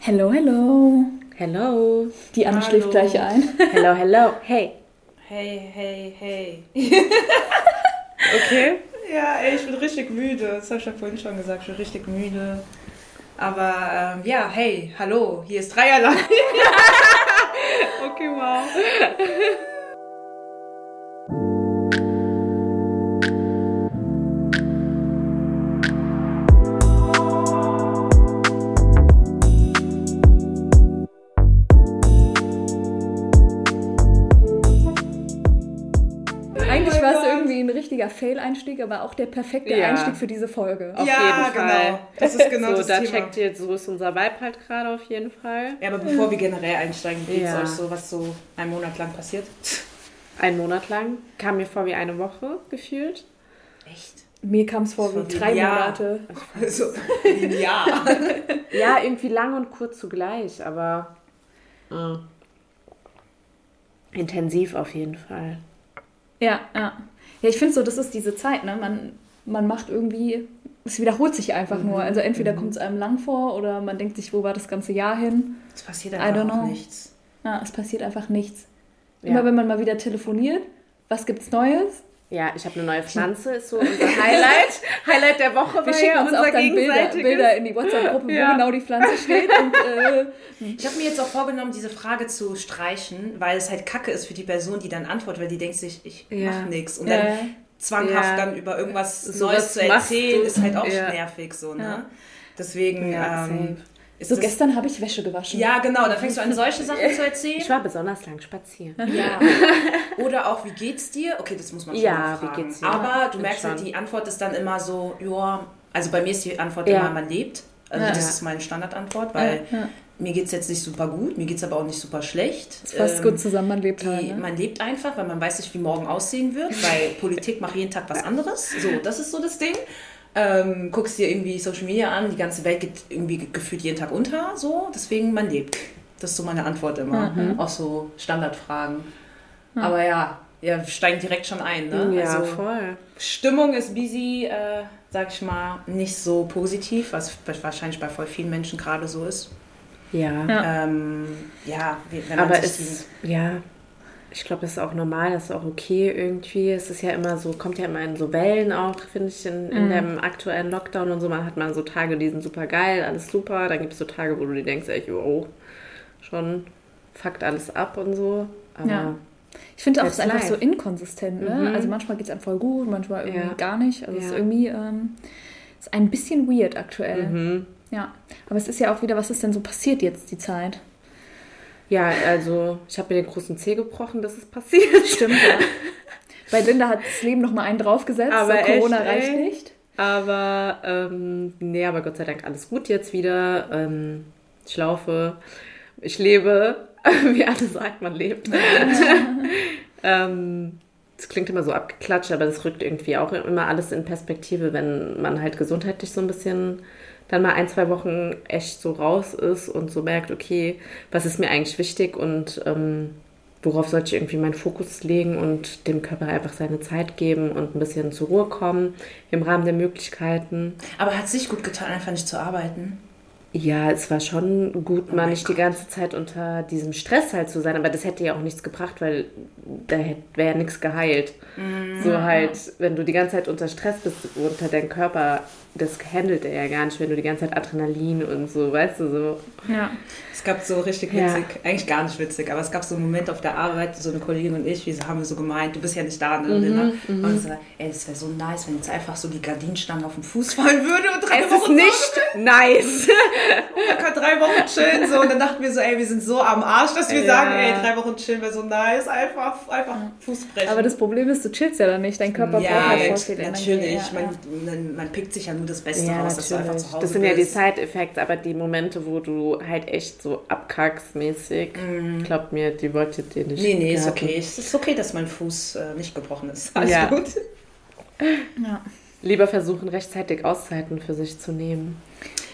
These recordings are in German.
Hello, hello. Hello. Die Anne Hallo. schläft gleich ein. Hello, hello. Hey. Hey, hey, hey. Okay. Ja, ey, ich bin richtig müde. Das habe ich ja vorhin schon gesagt, ich bin richtig müde. Aber ähm, ja, hey, hallo, hier ist Dreierlei. Okay, wow. Richtiger Fail-Einstieg, aber auch der perfekte Ja. Einstieg für diese Folge. Auf ja, jeden Fall. genau. Das ist genau so, das da Thema. checkt ihr, so ist unser Vibe halt gerade auf jeden Fall. Ja, aber bevor wir generell einsteigen, wie Ja. ist euch so, was so einen Monat lang passiert? Ein Monat lang. Kam mir vor wie eine Woche gefühlt. Echt? Mir kam es vor wie drei ja. Monate. Also, ja. Ja, irgendwie lang und kurz zugleich, aber äh, intensiv auf jeden Fall. Ja, ja. Ja, ich finde so, das ist diese Zeit, ne? Man, man macht irgendwie, es wiederholt sich einfach nur. Also entweder kommt es einem lang vor oder man denkt sich, wo war das ganze Jahr hin? Es passiert einfach nichts. Ja, es passiert einfach nichts. Ja. Immer wenn man mal wieder telefoniert, was gibt's Neues? Ja, ich habe eine neue Pflanze, ist so unser Highlight. Highlight der Woche Wir schicken uns auch dann Bilder. Bilder in die WhatsApp-Gruppe, Ja. wo genau die Pflanze steht. Und, äh, Ich habe mir jetzt auch vorgenommen, diese Frage zu streichen, weil es halt kacke ist für die Person, die dann antwortet, weil die denkt sich, ich Ja. mach nichts. Und Ja. dann zwanghaft Ja. dann über irgendwas So Neues zu erzählen, ist halt auch Ja. nervig so, ne? Ja. Deswegen Ja, ähm, so das, gestern habe ich Wäsche gewaschen. Ja, genau, da fängst du an, solche Sachen zu erzählen. Ich war besonders lang spazieren. Ja. Oder auch, wie geht's dir? Okay, das muss man schon Ja, mal wie fragen. geht's dir? Aber du Ja, merkst halt, die Antwort ist dann immer so, ja, also bei mir ist die Antwort Ja. immer, man lebt. Also Ja. das ist meine Standardantwort, weil ja. mir geht's jetzt nicht super gut, mir geht's aber auch nicht super schlecht. Das fasst Ähm, gut zusammen, man lebt die, halt. Ne? Man lebt einfach, weil man weiß nicht, wie morgen aussehen wird, weil Politik macht jeden Tag was anderes. So, das ist so das Ding. Ähm, guckst dir irgendwie Social Media an, die ganze Welt geht irgendwie ge- gefühlt jeden Tag unter, so, deswegen man lebt. Das ist so meine Antwort immer. Mhm. Auch so Standardfragen. Aber ja, ja, wir steigen direkt schon ein, ne? Ja, also, voll. Stimmung ist busy, äh, sag ich mal, nicht so positiv, was wahrscheinlich bei voll vielen Menschen gerade so ist. Ja. Ja. Ähm, ja, wenn man Aber es, ja, ich glaube, das ist auch normal, das ist auch okay irgendwie. Es ist ja immer so, kommt ja immer in so Wellen auch, finde ich, in, in dem aktuellen Lockdown und so. Man hat mal so Tage, die sind super geil, alles super. Dann gibt es so Tage, wo du dir denkst, ey, oh, schon fuckt alles ab und so. Aber Ja. Ich finde auch, es ist einfach so inkonsistent. Ne? Mhm. Also manchmal geht es einem voll gut, manchmal irgendwie Ja. gar nicht. Also es ist Ja. irgendwie ähm, ist ein bisschen weird aktuell. mhm. Ja. Aber es ist ja auch wieder, was ist denn so passiert jetzt die Zeit? Ja, also ich habe mir den großen Zeh gebrochen, das ist passiert. Stimmt, ja. Bei Linda hat das Leben nochmal einen draufgesetzt. Aber so, Corona echt, reicht nicht. Aber ähm, nee, aber Gott sei Dank alles gut jetzt wieder. Ähm, ich laufe, ich lebe, wie alle sagt, man lebt. ähm, das klingt immer so abgeklatscht, aber das rückt irgendwie auch immer alles in Perspektive, wenn man halt gesundheitlich so ein bisschen dann mal ein, zwei Wochen echt so raus ist und so merkt, okay, was ist mir eigentlich wichtig und ähm, worauf sollte ich irgendwie meinen Fokus legen und dem Körper einfach seine Zeit geben und ein bisschen zur Ruhe kommen im Rahmen der Möglichkeiten. Aber hat es sich gut getan, einfach nicht zu arbeiten? Ja, es war schon gut, Oh mal nicht die ganze Zeit unter diesem Stress halt zu sein, aber das hätte ja auch nichts gebracht, weil da wäre ja nichts geheilt. Mhm. So halt, wenn du die ganze Zeit unter Stress bist, unter deinem Körper, das handelt er ja gar nicht, wenn du die ganze Zeit Adrenalin und so, weißt du, so. Ja. Es gab so richtig Ja. witzig, eigentlich gar nicht witzig, aber es gab so einen Moment auf der Arbeit, so eine Kollegin und ich, wir haben so gemeint, du bist ja nicht da, ne, Linda? Mhm, Und so, ey, es wäre so nice, wenn jetzt einfach so die Gardinenstange auf den Fuß fallen würde und drei Es ist Wochen nicht nice. Man kann drei Wochen chillen so und dann dachten wir so, ey, wir sind so am Arsch, dass wir Ja. sagen, ey, drei Wochen chillen wäre so nice, einfach, einfach Fuß brechen. Aber das Problem ist, du chillst ja dann nicht. Dein Körper ja, braucht halt voll viel Energie. natürlich, Ja, man, ja. Man, man pickt sich ja nur das Beste Ja, raus, dass du einfach zu Hause Das sind ja die bist. Side-Effects, aber die Momente, wo du halt echt so abkackst mäßig, glaubt mir, die wolltet ihr nicht. Mhm. Nee, nee, ist okay. Es ist okay, dass mein Fuß äh, nicht gebrochen ist. Alles Ja. gut. Ja. Lieber versuchen, rechtzeitig Auszeiten für sich zu nehmen.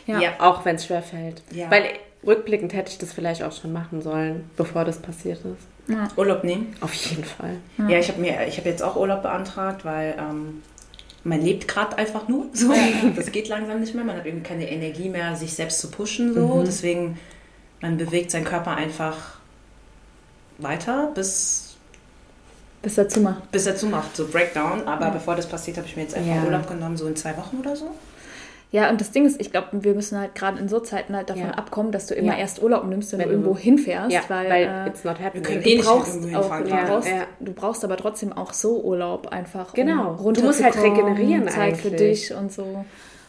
Ja. Ja. Auch wenn es schwer fällt. Ja. Weil rückblickend hätte ich das vielleicht auch schon machen sollen, bevor das passiert ist. Urlaub nehmen. Auf jeden Fall. Ja, ich habe mir, ich habe jetzt auch Urlaub beantragt, weil ähm, man lebt gerade einfach nur. So. Das geht langsam nicht mehr. Man hat irgendwie keine Energie mehr, sich selbst zu pushen. So. Mhm. Deswegen, man bewegt seinen Körper einfach weiter, bis, Bis dazu macht. bis er zumacht, so Breakdown. Aber bevor das passiert, habe ich mir jetzt einfach Ja. Urlaub genommen, so in zwei Wochen oder so. Ja, und das Ding ist, ich glaube, wir müssen halt gerade in so Zeiten halt davon Ja. abkommen, dass du immer Ja. erst Urlaub nimmst, wenn, Wenn du du- irgendwo hinfährst, Ja, weil, weil, äh, it's not happening. du eh nicht brauchst irgendwo auch, hinfahren, du, brauchst, Ja. du brauchst aber trotzdem auch so Urlaub einfach. Genau. Um Du musst halt runterzukommen, regenerieren Zeit für eigentlich. dich und so.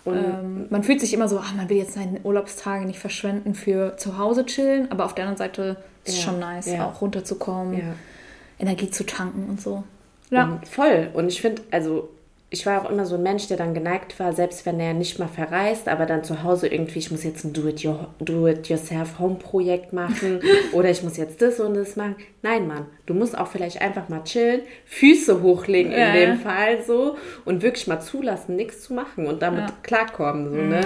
Und- ähm, man fühlt sich immer so, ach, man will jetzt seine Urlaubstage nicht verschwenden für zu Hause chillen, aber auf der anderen Seite ist es Ja, schon nice, ja. auch runterzukommen, ja. Energie zu tanken und so. Ja. Und voll. Und ich finde, also ich war auch immer so ein Mensch, der dann geneigt war, selbst wenn er nicht mal verreist, aber dann zu Hause irgendwie, ich muss jetzt ein Do-it-yourself-Home-Projekt machen oder ich muss jetzt das und das machen. Nein, Mann, du musst auch vielleicht einfach mal chillen, Füße hochlegen Ja. in dem Fall so und wirklich mal zulassen, nichts zu machen und damit Ja. klarkommen. So, ne?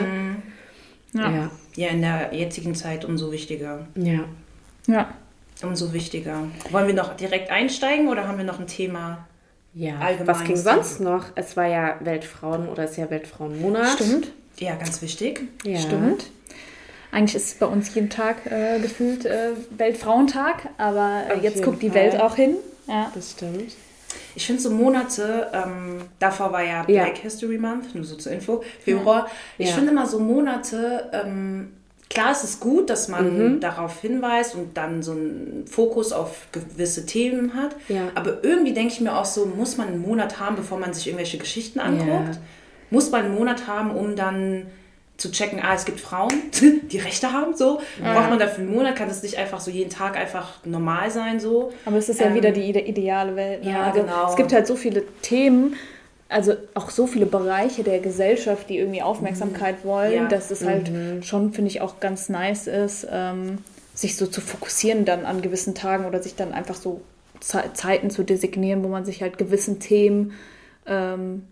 Ja. Ja. Ja, in der jetzigen Zeit umso wichtiger. ja. ja. Umso wichtiger. Wollen wir noch direkt einsteigen oder haben wir noch ein Thema? Ja, Allgemein was ging sonst noch? Es war ja Weltfrauen oder ist ja Weltfrauenmonat. Stimmt. Ja, ganz wichtig. Ja. Stimmt. Eigentlich ist es bei uns jeden Tag äh, gefühlt äh, Weltfrauentag, aber äh, jetzt guckt die Fall. Welt auch hin. Ja. Das stimmt. Ich finde so Monate, ähm, davor war ja Ja. Black History Month, nur so zur Info, Februar. Ich Ja. finde immer so Monate, ähm, klar es ist gut, dass man Mhm. darauf hinweist und dann so einen Fokus auf gewisse Themen hat. Ja. Aber irgendwie denke ich mir auch so, muss man einen Monat haben, bevor man sich irgendwelche Geschichten anguckt? Ja. Muss man einen Monat haben, um dann zu checken, ah, es gibt Frauen, die Rechte haben, so. Braucht man dafür einen Monat? Kann das nicht einfach so jeden Tag einfach normal sein, so? Aber es ist ja Ähm, wieder die ide ideale Welt. Ne? ja, also, genau. Es gibt halt so viele Themen, also auch so viele Bereiche der Gesellschaft, die irgendwie Aufmerksamkeit wollen, Ja. dass es halt schon, finde ich, auch ganz nice ist, ähm, sich so zu fokussieren dann an gewissen Tagen oder sich dann einfach so Ze Zeiten zu designieren, wo man sich halt gewissen Themen ähm,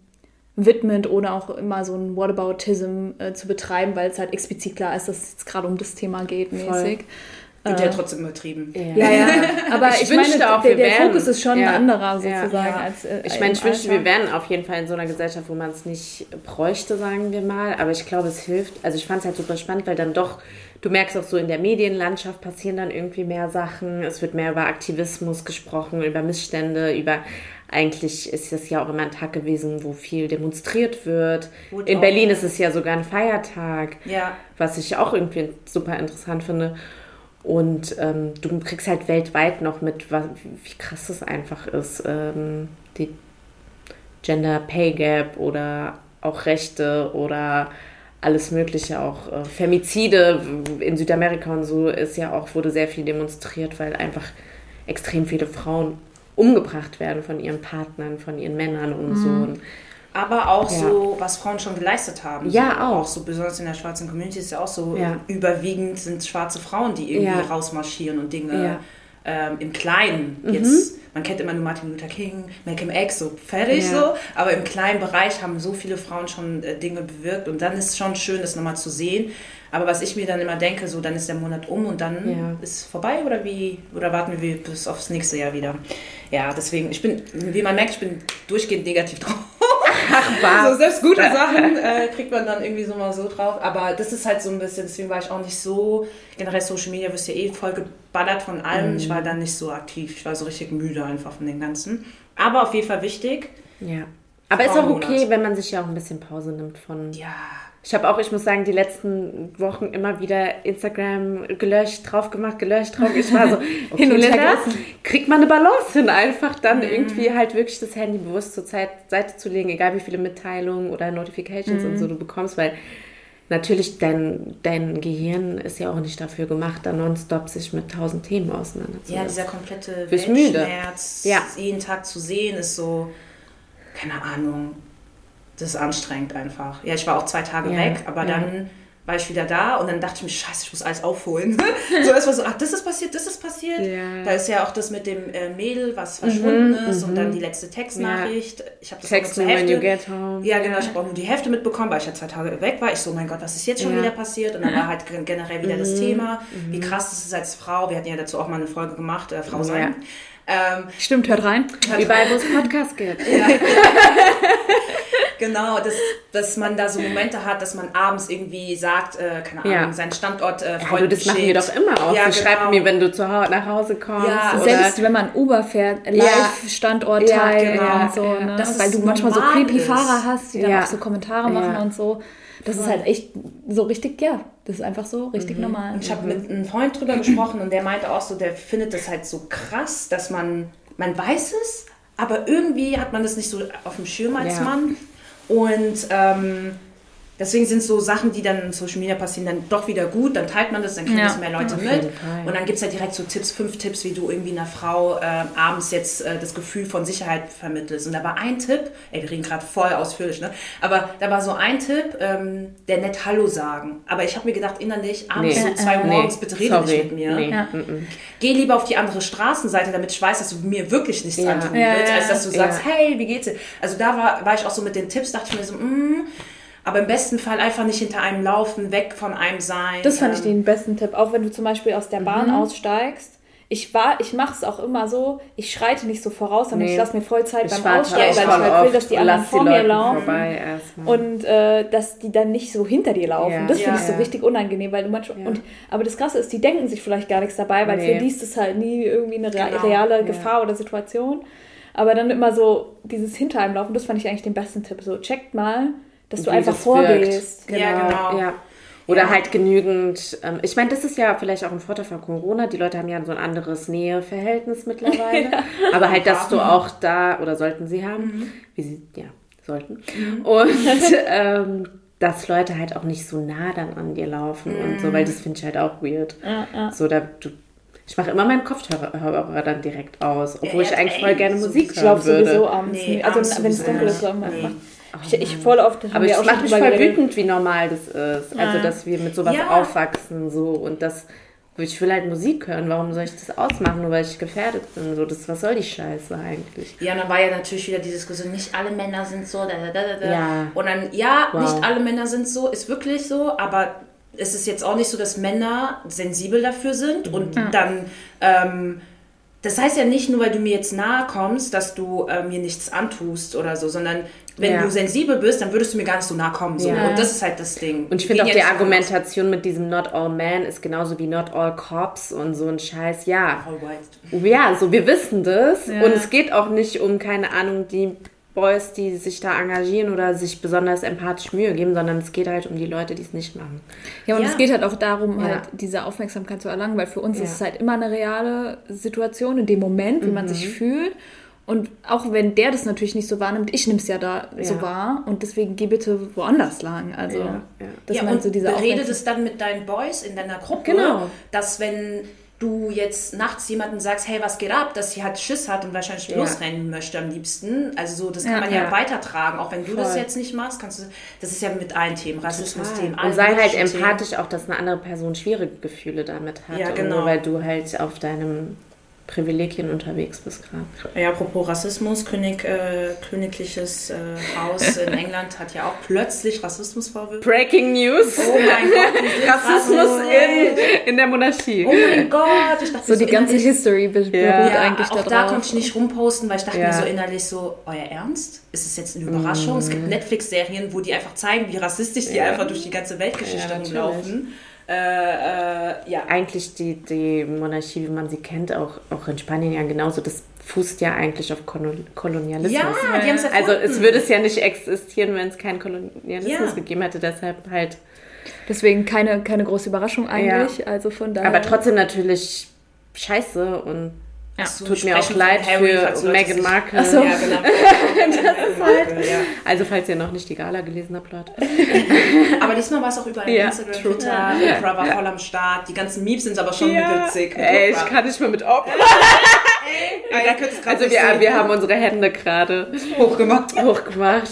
widmet, ohne auch immer so ein Whataboutism äh, zu betreiben, weil es halt explizit klar ist, dass es jetzt gerade um das Thema geht, mäßig. Wird ja trotzdem übertrieben. Ja, ja, aber ich, Ich meine, wünschte auch, der, wir der wären- Fokus ist schon ja, ein anderer ja, sozusagen ja. als äh, Ich meine, ich im wünschte, wir wären auf jeden Fall in so einer Gesellschaft, wo man es nicht bräuchte, sagen wir mal. Aber ich glaube, es hilft. Also ich fand es halt super spannend, weil dann doch, du merkst auch so in der Medienlandschaft passieren dann irgendwie mehr Sachen. Es wird mehr über Aktivismus gesprochen, über Missstände, über eigentlich ist es ja auch immer ein Tag gewesen, wo viel demonstriert wird. Wurde In Berlin ja. ist es ja sogar ein Feiertag Ja, was ich auch irgendwie super interessant finde. Und ähm, du kriegst halt weltweit noch mit, was, wie krass das einfach ist. Ähm, die Gender Pay Gap oder auch Rechte oder alles Mögliche, auch äh, Femizide in Südamerika und so ist ja auch, wurde sehr viel demonstriert, weil einfach extrem viele Frauen umgebracht werden von ihren Partnern, von ihren Männern und so. Und aber auch Ja. so, was Frauen schon geleistet haben. Ja, so, auch. Auch so, besonders in der schwarzen Community ist ja auch so, Ja. überwiegend sind schwarze Frauen, die irgendwie Ja. rausmarschieren und Dinge Ja. ähm, im Kleinen Mhm. jetzt, man kennt immer nur Martin Luther King, Malcolm X, so fertig so, aber im kleinen Bereich haben so viele Frauen schon äh, Dinge bewirkt und dann ist es schon schön, das nochmal zu sehen. Aber was ich mir dann immer denke, so dann ist der Monat um und dann Ja. ist vorbei oder wie, oder warten wir bis aufs nächste Jahr wieder? Ja, deswegen, ich bin, wie man merkt, ich bin durchgehend negativ drauf. was? So, selbst gute Sachen äh, kriegt man dann irgendwie so mal so drauf. Aber das ist halt so ein bisschen, deswegen war ich auch nicht so, generell Social Media wirst ja eh voll geballert von allem. Ich war dann nicht so aktiv. Ich war so richtig müde einfach von dem Ganzen. Aber auf jeden Fall wichtig. Ja. Aber ist auch okay, wenn man sich ja auch ein bisschen Pause nimmt von. Ja. Ich habe auch, ich muss sagen, die letzten Wochen immer wieder Instagram gelöscht, drauf gemacht, gelöscht, drauf. Ich war so, okay, Hin und her kriegt man eine Balance hin, einfach dann irgendwie halt wirklich das Handy bewusst zur Zeit, Seite zu legen, egal wie viele Mitteilungen oder Notifications und so du bekommst, weil natürlich dein, dein Gehirn ist ja auch nicht dafür gemacht, da nonstop sich mit tausend Themen Ja, auseinanderzusetzen. dieser komplette. Weltschmerz, Ja. jeden Tag zu sehen, ist so, keine Ahnung, das ist anstrengend einfach. Ja, ich war auch zwei Tage Ja, weg, aber ja. dann war ich wieder da und dann dachte ich mir, scheiße, ich muss alles aufholen. so erstmal so, ach, das ist passiert, das ist passiert. Ja. Da ist ja auch das mit dem äh, Mädel, was verschwunden Mhm, ist und mhm. dann die letzte Textnachricht. Ich habe das Text nur when zur you Hälfte. get home. Ja, genau, ich habe auch nur die Hälfte mitbekommen, weil ich ja zwei Tage weg war. Ich so, mein Gott, was ist jetzt schon Ja. wieder passiert? Und dann war halt gen- generell wieder Mhm. das Thema, wie krass es ist als Frau. Wir hatten ja dazu auch mal eine Folge gemacht, äh, Frau sein. Ähm, Stimmt, hört rein. Überall, wo es Podcasts gibt. Genau, dass, dass man da so Momente hat, dass man abends irgendwie sagt, äh, keine Ahnung, Ja. seinen Standort äh, Ja, du, Freunden das machen wir doch immer auch. Ja, du schreibst genau. mir, wenn du zu Hause, nach Hause kommst. Ja, oder Selbst wenn man Uber fährt, Live-Standort Ja, teilen genau. und so, Ja, ne? dass weil du manchmal so creepy ist. Fahrer hast, die dann Ja. auch so Kommentare machen Ja. und so. Das ist halt echt so richtig, ja, das ist einfach so richtig normal. Und ich habe mit einem Freund drüber gesprochen und der meinte auch so, der findet das halt so krass, dass man, man weiß es, aber irgendwie hat man das nicht so auf dem Schirm als Ja. Mann. Und ähm, deswegen sind so Sachen, die dann in Social Media passieren, dann doch wieder gut. Dann teilt man das, dann kriegen Ja, das mehr Leute mit. Fall. Und dann gibt es halt direkt so Tipps, fünf Tipps, wie du irgendwie einer Frau äh, abends jetzt äh, das Gefühl von Sicherheit vermittelst. Und da war ein Tipp, ey, wir reden gerade voll ausführlich, ne? Aber da war so ein Tipp, ähm, der nett Hallo sagen. Aber ich habe mir gedacht, innerlich, abends Nee. so zwei Uhr Nee, morgens, bitte rede sorry. nicht mit mir. Nee. Ja. mm-mm. Geh lieber auf die andere Straßenseite, damit ich weiß, dass du mir wirklich nichts Ja. antun Ja, willst, ja, als dass du sagst, hey, wie geht's dir? Also da war, war ich auch so mit den Tipps, dachte ich mir so, mm, aber im besten Fall einfach nicht hinter einem laufen, weg von einem sein. Das fand ich ähm, den besten Tipp. Auch wenn du zum Beispiel aus der Bahn Mhm. aussteigst. Ich war, ich mache es auch immer so, ich schreite nicht so voraus, sondern Nee. ich lasse mir voll Zeit Ich beim Aussteigen, weil ich halt will, dass die und anderen vor die mir laufen. vorbei. Und äh, dass die dann nicht so hinter dir laufen. Ja. Das finde ich Ja. so richtig unangenehm, weil du manchmal. Ja. Und, aber das Krasse ist, die denken sich vielleicht gar nichts dabei, weil Nee. für die ist es halt nie irgendwie eine Genau. reale Ja. Gefahr oder Situation. Aber dann immer so dieses hinter einem laufen, das fand ich eigentlich den besten Tipp. So, checkt mal, dass du einfach das vorgehst. wirkt. Ja, genau. Ja. Oder Ja. halt genügend, ähm, ich meine, das ist ja vielleicht auch ein Vorteil von Corona. Die Leute haben ja so ein anderes Näheverhältnis mittlerweile. Aber halt, dass du auch da, oder sollten sie haben, wie sie, ja, sollten. Und ähm, dass Leute halt auch nicht so nah dann an dir laufen und so, weil das finde ich halt auch weird. Ja, ja. So, da, du, ich mache immer meinen Kopfhörer Hörer dann direkt aus, obwohl Ja, ich eigentlich voll gerne Musik Ich hören laufe würde. sowieso abends. Nee, nie. also abends wenn es dunkel ist, nicht. so mach- Nee. Mach- ich, ich voll oft haben Aber es macht mich voll wütend, wie normal das ist. Also, dass wir mit sowas Ja. aufwachsen so und das. Ich will halt Musik hören, warum soll ich das ausmachen, nur weil ich gefährdet bin? So, das, was soll die Scheiße eigentlich? Ja, und dann war ja natürlich wieder die Diskussion, nicht alle Männer sind so, da, da, da, da. Ja. Und dann, ja, Wow. nicht alle Männer sind so, ist wirklich so, aber es ist jetzt auch nicht so, dass Männer sensibel dafür sind und dann, ähm, das heißt ja nicht nur, weil du mir jetzt nahe kommst, dass du äh, mir nichts antust oder so, sondern wenn Ja. du sensibel bist, dann würdest du mir gar nicht so nahe kommen. So. Ja. Und das ist halt das Ding. Und ich finde auch die Argumentation mit diesem Not all men ist genauso wie Not all cops und so ein Scheiß. Ja, ja, so wir wissen das. Ja. Und es geht auch nicht um, keine Ahnung, die Boys, die sich da engagieren oder sich besonders empathisch Mühe geben, sondern es geht halt um die Leute, die es nicht machen. Ja, und Ja. es geht halt auch darum, Ja. halt diese Aufmerksamkeit zu erlangen, weil für uns Ja. ist es halt immer eine reale Situation in dem Moment, wie man Mhm. sich fühlt. Und auch wenn der das natürlich nicht so wahrnimmt, ich nehme es ja da so Ja. wahr und deswegen geh bitte woanders lang. Also, Ja, ja. dass ja, man und so diese Aufmerksam- das dann mit deinen Boys in deiner Gruppe, Genau. dass wenn du jetzt nachts jemanden sagst, hey, was geht ab, dass sie halt Schiss hat und wahrscheinlich Ja. losrennen möchte am liebsten. Also so, das kann Ja. man ja, Ja. weitertragen, auch wenn du das Voll. jetzt nicht machst, kannst du, das ist ja mit allen Themen, Rassismus-Themen, Und sei halt Themen. empathisch auch, dass eine andere Person schwierige Gefühle damit hat. Ja, Und genau. nur weil du halt auf deinem Privilegien unterwegs bist gerade. Ja, apropos Rassismus, König, äh, königliches äh, Haus in England hat ja auch plötzlich Rassismusvorwürfe. Breaking News. Oh mein Gott, Rassismus gerade in, in der Monarchie. Oh mein Gott, ich dachte So die ganze innerlich- History be- beruht Ja, eigentlich auch da da konnte ich nicht rumposten, weil ich dachte Ja. mir so innerlich so, euer Ernst? Ist es jetzt eine Überraschung? Es gibt Netflix-Serien, wo die einfach zeigen, wie rassistisch die Mhm. Ja. einfach durch die ganze Weltgeschichte Ja, natürlich. Äh, äh, ja. Eigentlich die, die Monarchie, wie man sie kennt, auch, auch in Spanien ja genauso, das fußt ja eigentlich auf Kolon Kolonialismus. Ja, die haben es Also es würde es ja nicht existieren, wenn es keinen Kolonialismus Ja. gegeben hätte. Deshalb halt. Deswegen keine, keine große Überraschung eigentlich. Also von daher. Aber trotzdem natürlich scheiße und Ja. es So, tut mir auch leid für Meghan Markle. So. Ja, genau. halt. ja. Also falls ihr noch nicht die Gala gelesen habt, Leute. Aber diesmal war es auch überall. Ja, Instagram, true. Twitter, Oprah war voll am Start. Die ganzen Memes sind aber schon witzig. Ey, ich Oprah. kann nicht mehr mit Oprah. Ah, Also wir, sehen. wir haben unsere Hände gerade hochgemacht. hochgemacht.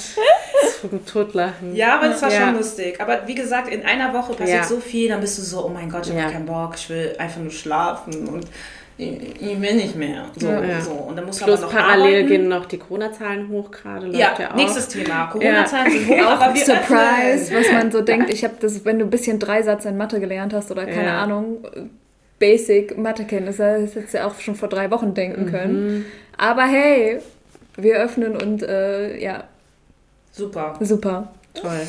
Zum Totlachen. Ja, aber das war Ja. schon lustig. Aber wie gesagt, in einer Woche passiert Ja. so viel, dann bist du so, oh mein Gott, ich habe Ja. keinen Bock, ich will einfach nur schlafen und ich, will nicht mehr. So, Ja. so. Und dann musst du Plus aber noch parallel arbeiten. gehen noch die Corona-Zahlen hoch gerade. läuft Ja, ja auch. nächstes Thema. Corona-Zahlen sind hoch, aber wir Surprise, öffnen. was man so denkt. Ich habe das, wenn du ein bisschen Dreisatz in Mathe gelernt hast oder keine Ja. Ahnung, Basic Mathekenntnisse, das hättest du ja auch schon vor drei Wochen denken können. Aber hey, wir öffnen und äh, ja, Super. Super. Toll.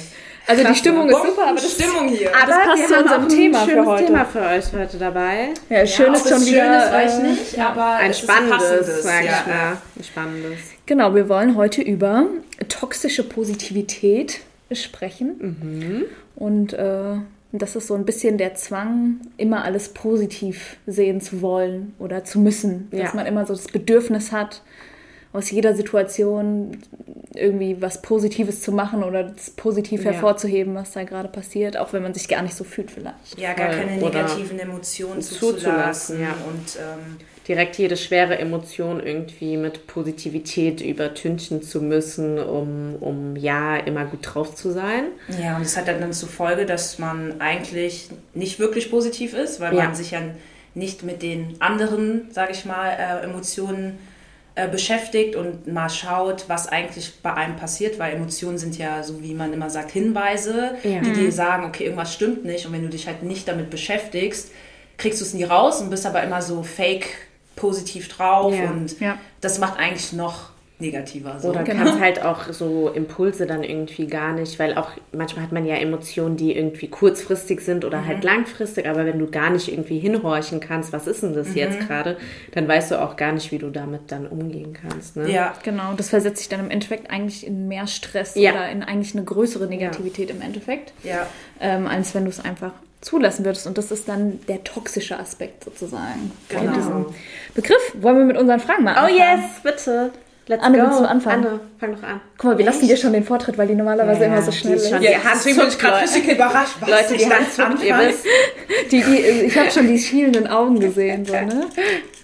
Also die. Stimmung ist super, aber das, Stimmung hier. das passt wir zu haben unserem auch Thema ein für schönes heute. Thema für euch heute dabei. ja, schön ob ist schon wieder. Schön ist, weiß ich äh, nicht, aber Ein spannendes, sag ja. ich mal. Ein spannendes. Genau, wir wollen heute über toxische Positivität sprechen. Mhm. Und äh, das ist so ein bisschen der Zwang, immer alles positiv sehen zu wollen oder zu müssen. Dass Ja. man immer so das Bedürfnis hat, aus jeder Situation irgendwie was Positives zu machen oder das positiv Ja. hervorzuheben, was da gerade passiert, auch wenn man sich gar nicht so fühlt vielleicht. Ja, gar Voll. keine Oder negativen Emotionen zuzulassen, zuzulassen. ja. Und ähm, Direkt jede schwere Emotion irgendwie mit Positivität übertünchen zu müssen, um, um ja immer gut drauf zu sein. ja, und das hat dann zur Folge, dass man eigentlich nicht wirklich positiv ist, weil Ja. man sich ja nicht mit den anderen, sage ich mal, äh, Emotionen äh, beschäftigt und mal schaut, was eigentlich bei einem passiert, weil Emotionen sind ja, so wie man immer sagt, Hinweise, Ja. die dir sagen, okay, irgendwas stimmt nicht. Und wenn du dich halt nicht damit beschäftigst, kriegst du es nie raus und bist aber immer so fake positiv drauf Ja. und das macht eigentlich noch negativer. So. Oder Genau. kannst halt auch so Impulse dann irgendwie gar nicht, weil auch manchmal hat man ja Emotionen, die irgendwie kurzfristig sind oder Mhm. halt langfristig, aber wenn du gar nicht irgendwie hinhorchen kannst, was ist denn das Mhm. jetzt gerade, dann weißt du auch gar nicht, wie du damit dann umgehen kannst. Ne? Ja, Genau, das versetzt sich dann im Endeffekt eigentlich in mehr Stress Ja. oder in eigentlich eine größere Negativität im Endeffekt, ja. ähm, als wenn du es einfach zulassen würdest. Und das ist dann der toxische Aspekt sozusagen Genau. diesem Begriff. Wollen wir mit unseren Fragen mal Oh yes, bitte. Let's Anne, go. willst du anfangen? Anne, fang doch an. Guck mal, wir lassen dir schon den Vortritt, weil die normalerweise Ja, immer so schnell ist schon- Ja, deswegen bin ich gerade Leute. richtig überrascht. Was Leute, die Hand ganz zuckt, ihr wisst. Die, die, ich habe schon die schielenden Augen gesehen. So, ne?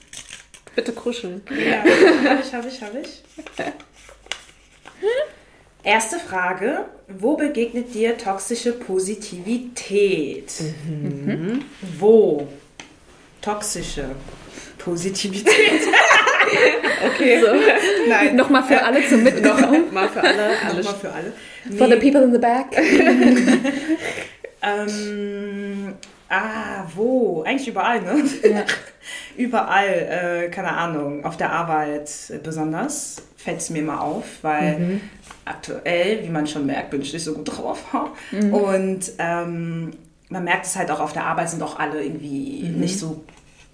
Bitte kuscheln. Ja, habe ich, habe ich, habe ich. Erste Frage. Wo begegnet dir toxische Positivität? Mhm. Wo? Toxische Positivität. okay. Nein. Nochmal für alle zum Mitnehmen. Mal für alle. alle Nochmal für alle. For the Nee, people in the back. ähm, ah, wo? Eigentlich überall, ne? Ja. Überall, äh, keine Ahnung, auf der Arbeit besonders fällt es mir immer auf, weil Mhm. aktuell, wie man schon merkt, bin ich nicht so gut drauf. Mhm. Und ähm, man merkt es halt auch auf der Arbeit sind auch alle irgendwie Mhm. nicht so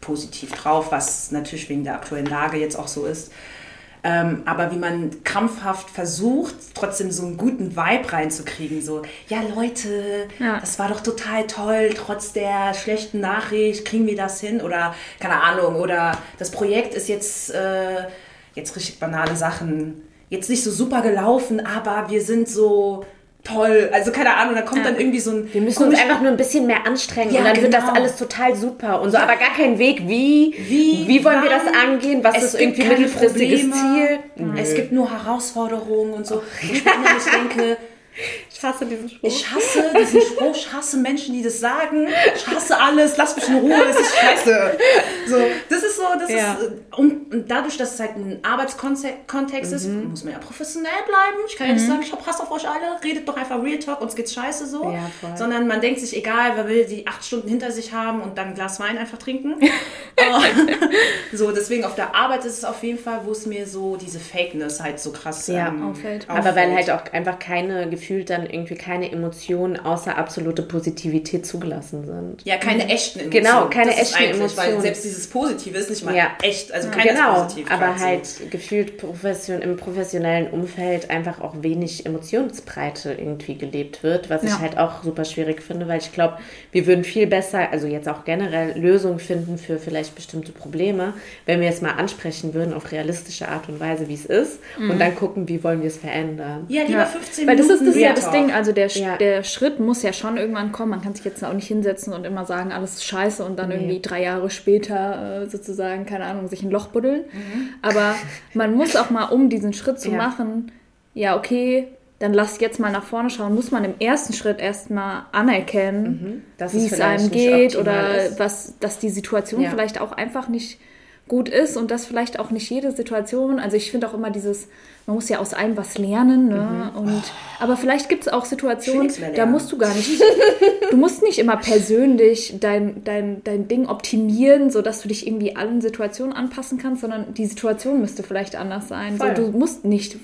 positiv drauf, was natürlich wegen der aktuellen Lage jetzt auch so ist. Ähm, aber wie man krampfhaft versucht, trotzdem so einen guten Vibe reinzukriegen. So, ja Leute, Ja. das war doch total toll, trotz der schlechten Nachricht kriegen wir das hin. Oder, keine Ahnung, oder das Projekt ist jetzt, äh, jetzt richtig banale Sachen, jetzt nicht so super gelaufen, aber wir sind so toll. Also keine Ahnung, da kommt Ja. dann irgendwie so ein... Wir müssen uns einfach nur ein bisschen mehr anstrengen Ja, und dann wird das genau. alles total super und so, aber gar kein Weg, wie, Wie, wie wollen wir das angehen, was Es ist irgendwie mittelfristiges Probleme. Ziel. Es gibt nur Herausforderungen und so. Ich denke, Ich hasse diesen Spruch. ich hasse diesen Spruch, ich hasse Menschen, die das sagen. Ich hasse alles, lass mich in Ruhe, es ist scheiße. So, das ist so, das Ja. ist, äh, und, und dadurch, dass es halt ein Arbeitskontext ist, Mhm. muss man ja professionell bleiben. Ich kann ja nicht sagen, ich hab Hass auf euch alle, redet doch einfach Real Talk, uns geht's scheiße so. Ja, voll. Sondern man denkt sich, egal, wer will die acht Stunden hinter sich haben und dann ein Glas Wein einfach trinken. So, deswegen auf der Arbeit ist es auf jeden Fall, wo es mir so diese Fakeness halt so krass Ja. ähm, Auffällt. Aber weil halt auch einfach keine, gefühlt dann irgendwie keine Emotionen außer absolute Positivität zugelassen sind. Ja, keine echten Emotionen. Genau, keine das echten eigentlich, Weil Emotionen. selbst dieses Positive ist nicht mal Ja. echt, also keiner genau, ist positiv. aber quasi. halt gefühlt profession im professionellen Umfeld einfach auch wenig Emotionsbreite irgendwie gelebt wird, was Ja. ich halt auch super schwierig finde, weil ich glaube, wir würden viel besser, also jetzt auch generell Lösungen finden für vielleicht bestimmte Probleme, wenn wir es mal ansprechen würden auf realistische Art und Weise, wie es ist und dann gucken, wie wollen wir es verändern. Ja, lieber Ja, 15 Weil das Minuten. ist das ja das. Ding, also der, Ja. der Schritt muss ja schon irgendwann kommen. Man kann sich jetzt auch nicht hinsetzen und immer sagen, alles ist scheiße und dann irgendwie drei Jahre später äh, sozusagen, keine Ahnung, sich ein Loch buddeln. Aber man muss auch mal, um diesen Schritt zu Ja. machen, ja, okay, dann lass jetzt mal nach vorne schauen, muss man im ersten Schritt erstmal anerkennen, dass wie es einem geht oder ist. was, dass die Situation Ja. vielleicht auch einfach nicht gut ist und dass vielleicht auch nicht jede Situation, also ich finde auch immer dieses, man muss ja aus allem was lernen, ne? Und, aber vielleicht gibt es auch Situationen, da musst du gar nicht, du musst nicht immer persönlich dein, dein, dein Ding optimieren, sodass du dich irgendwie allen Situationen anpassen kannst, sondern die Situation müsste vielleicht anders sein. So, du musst nicht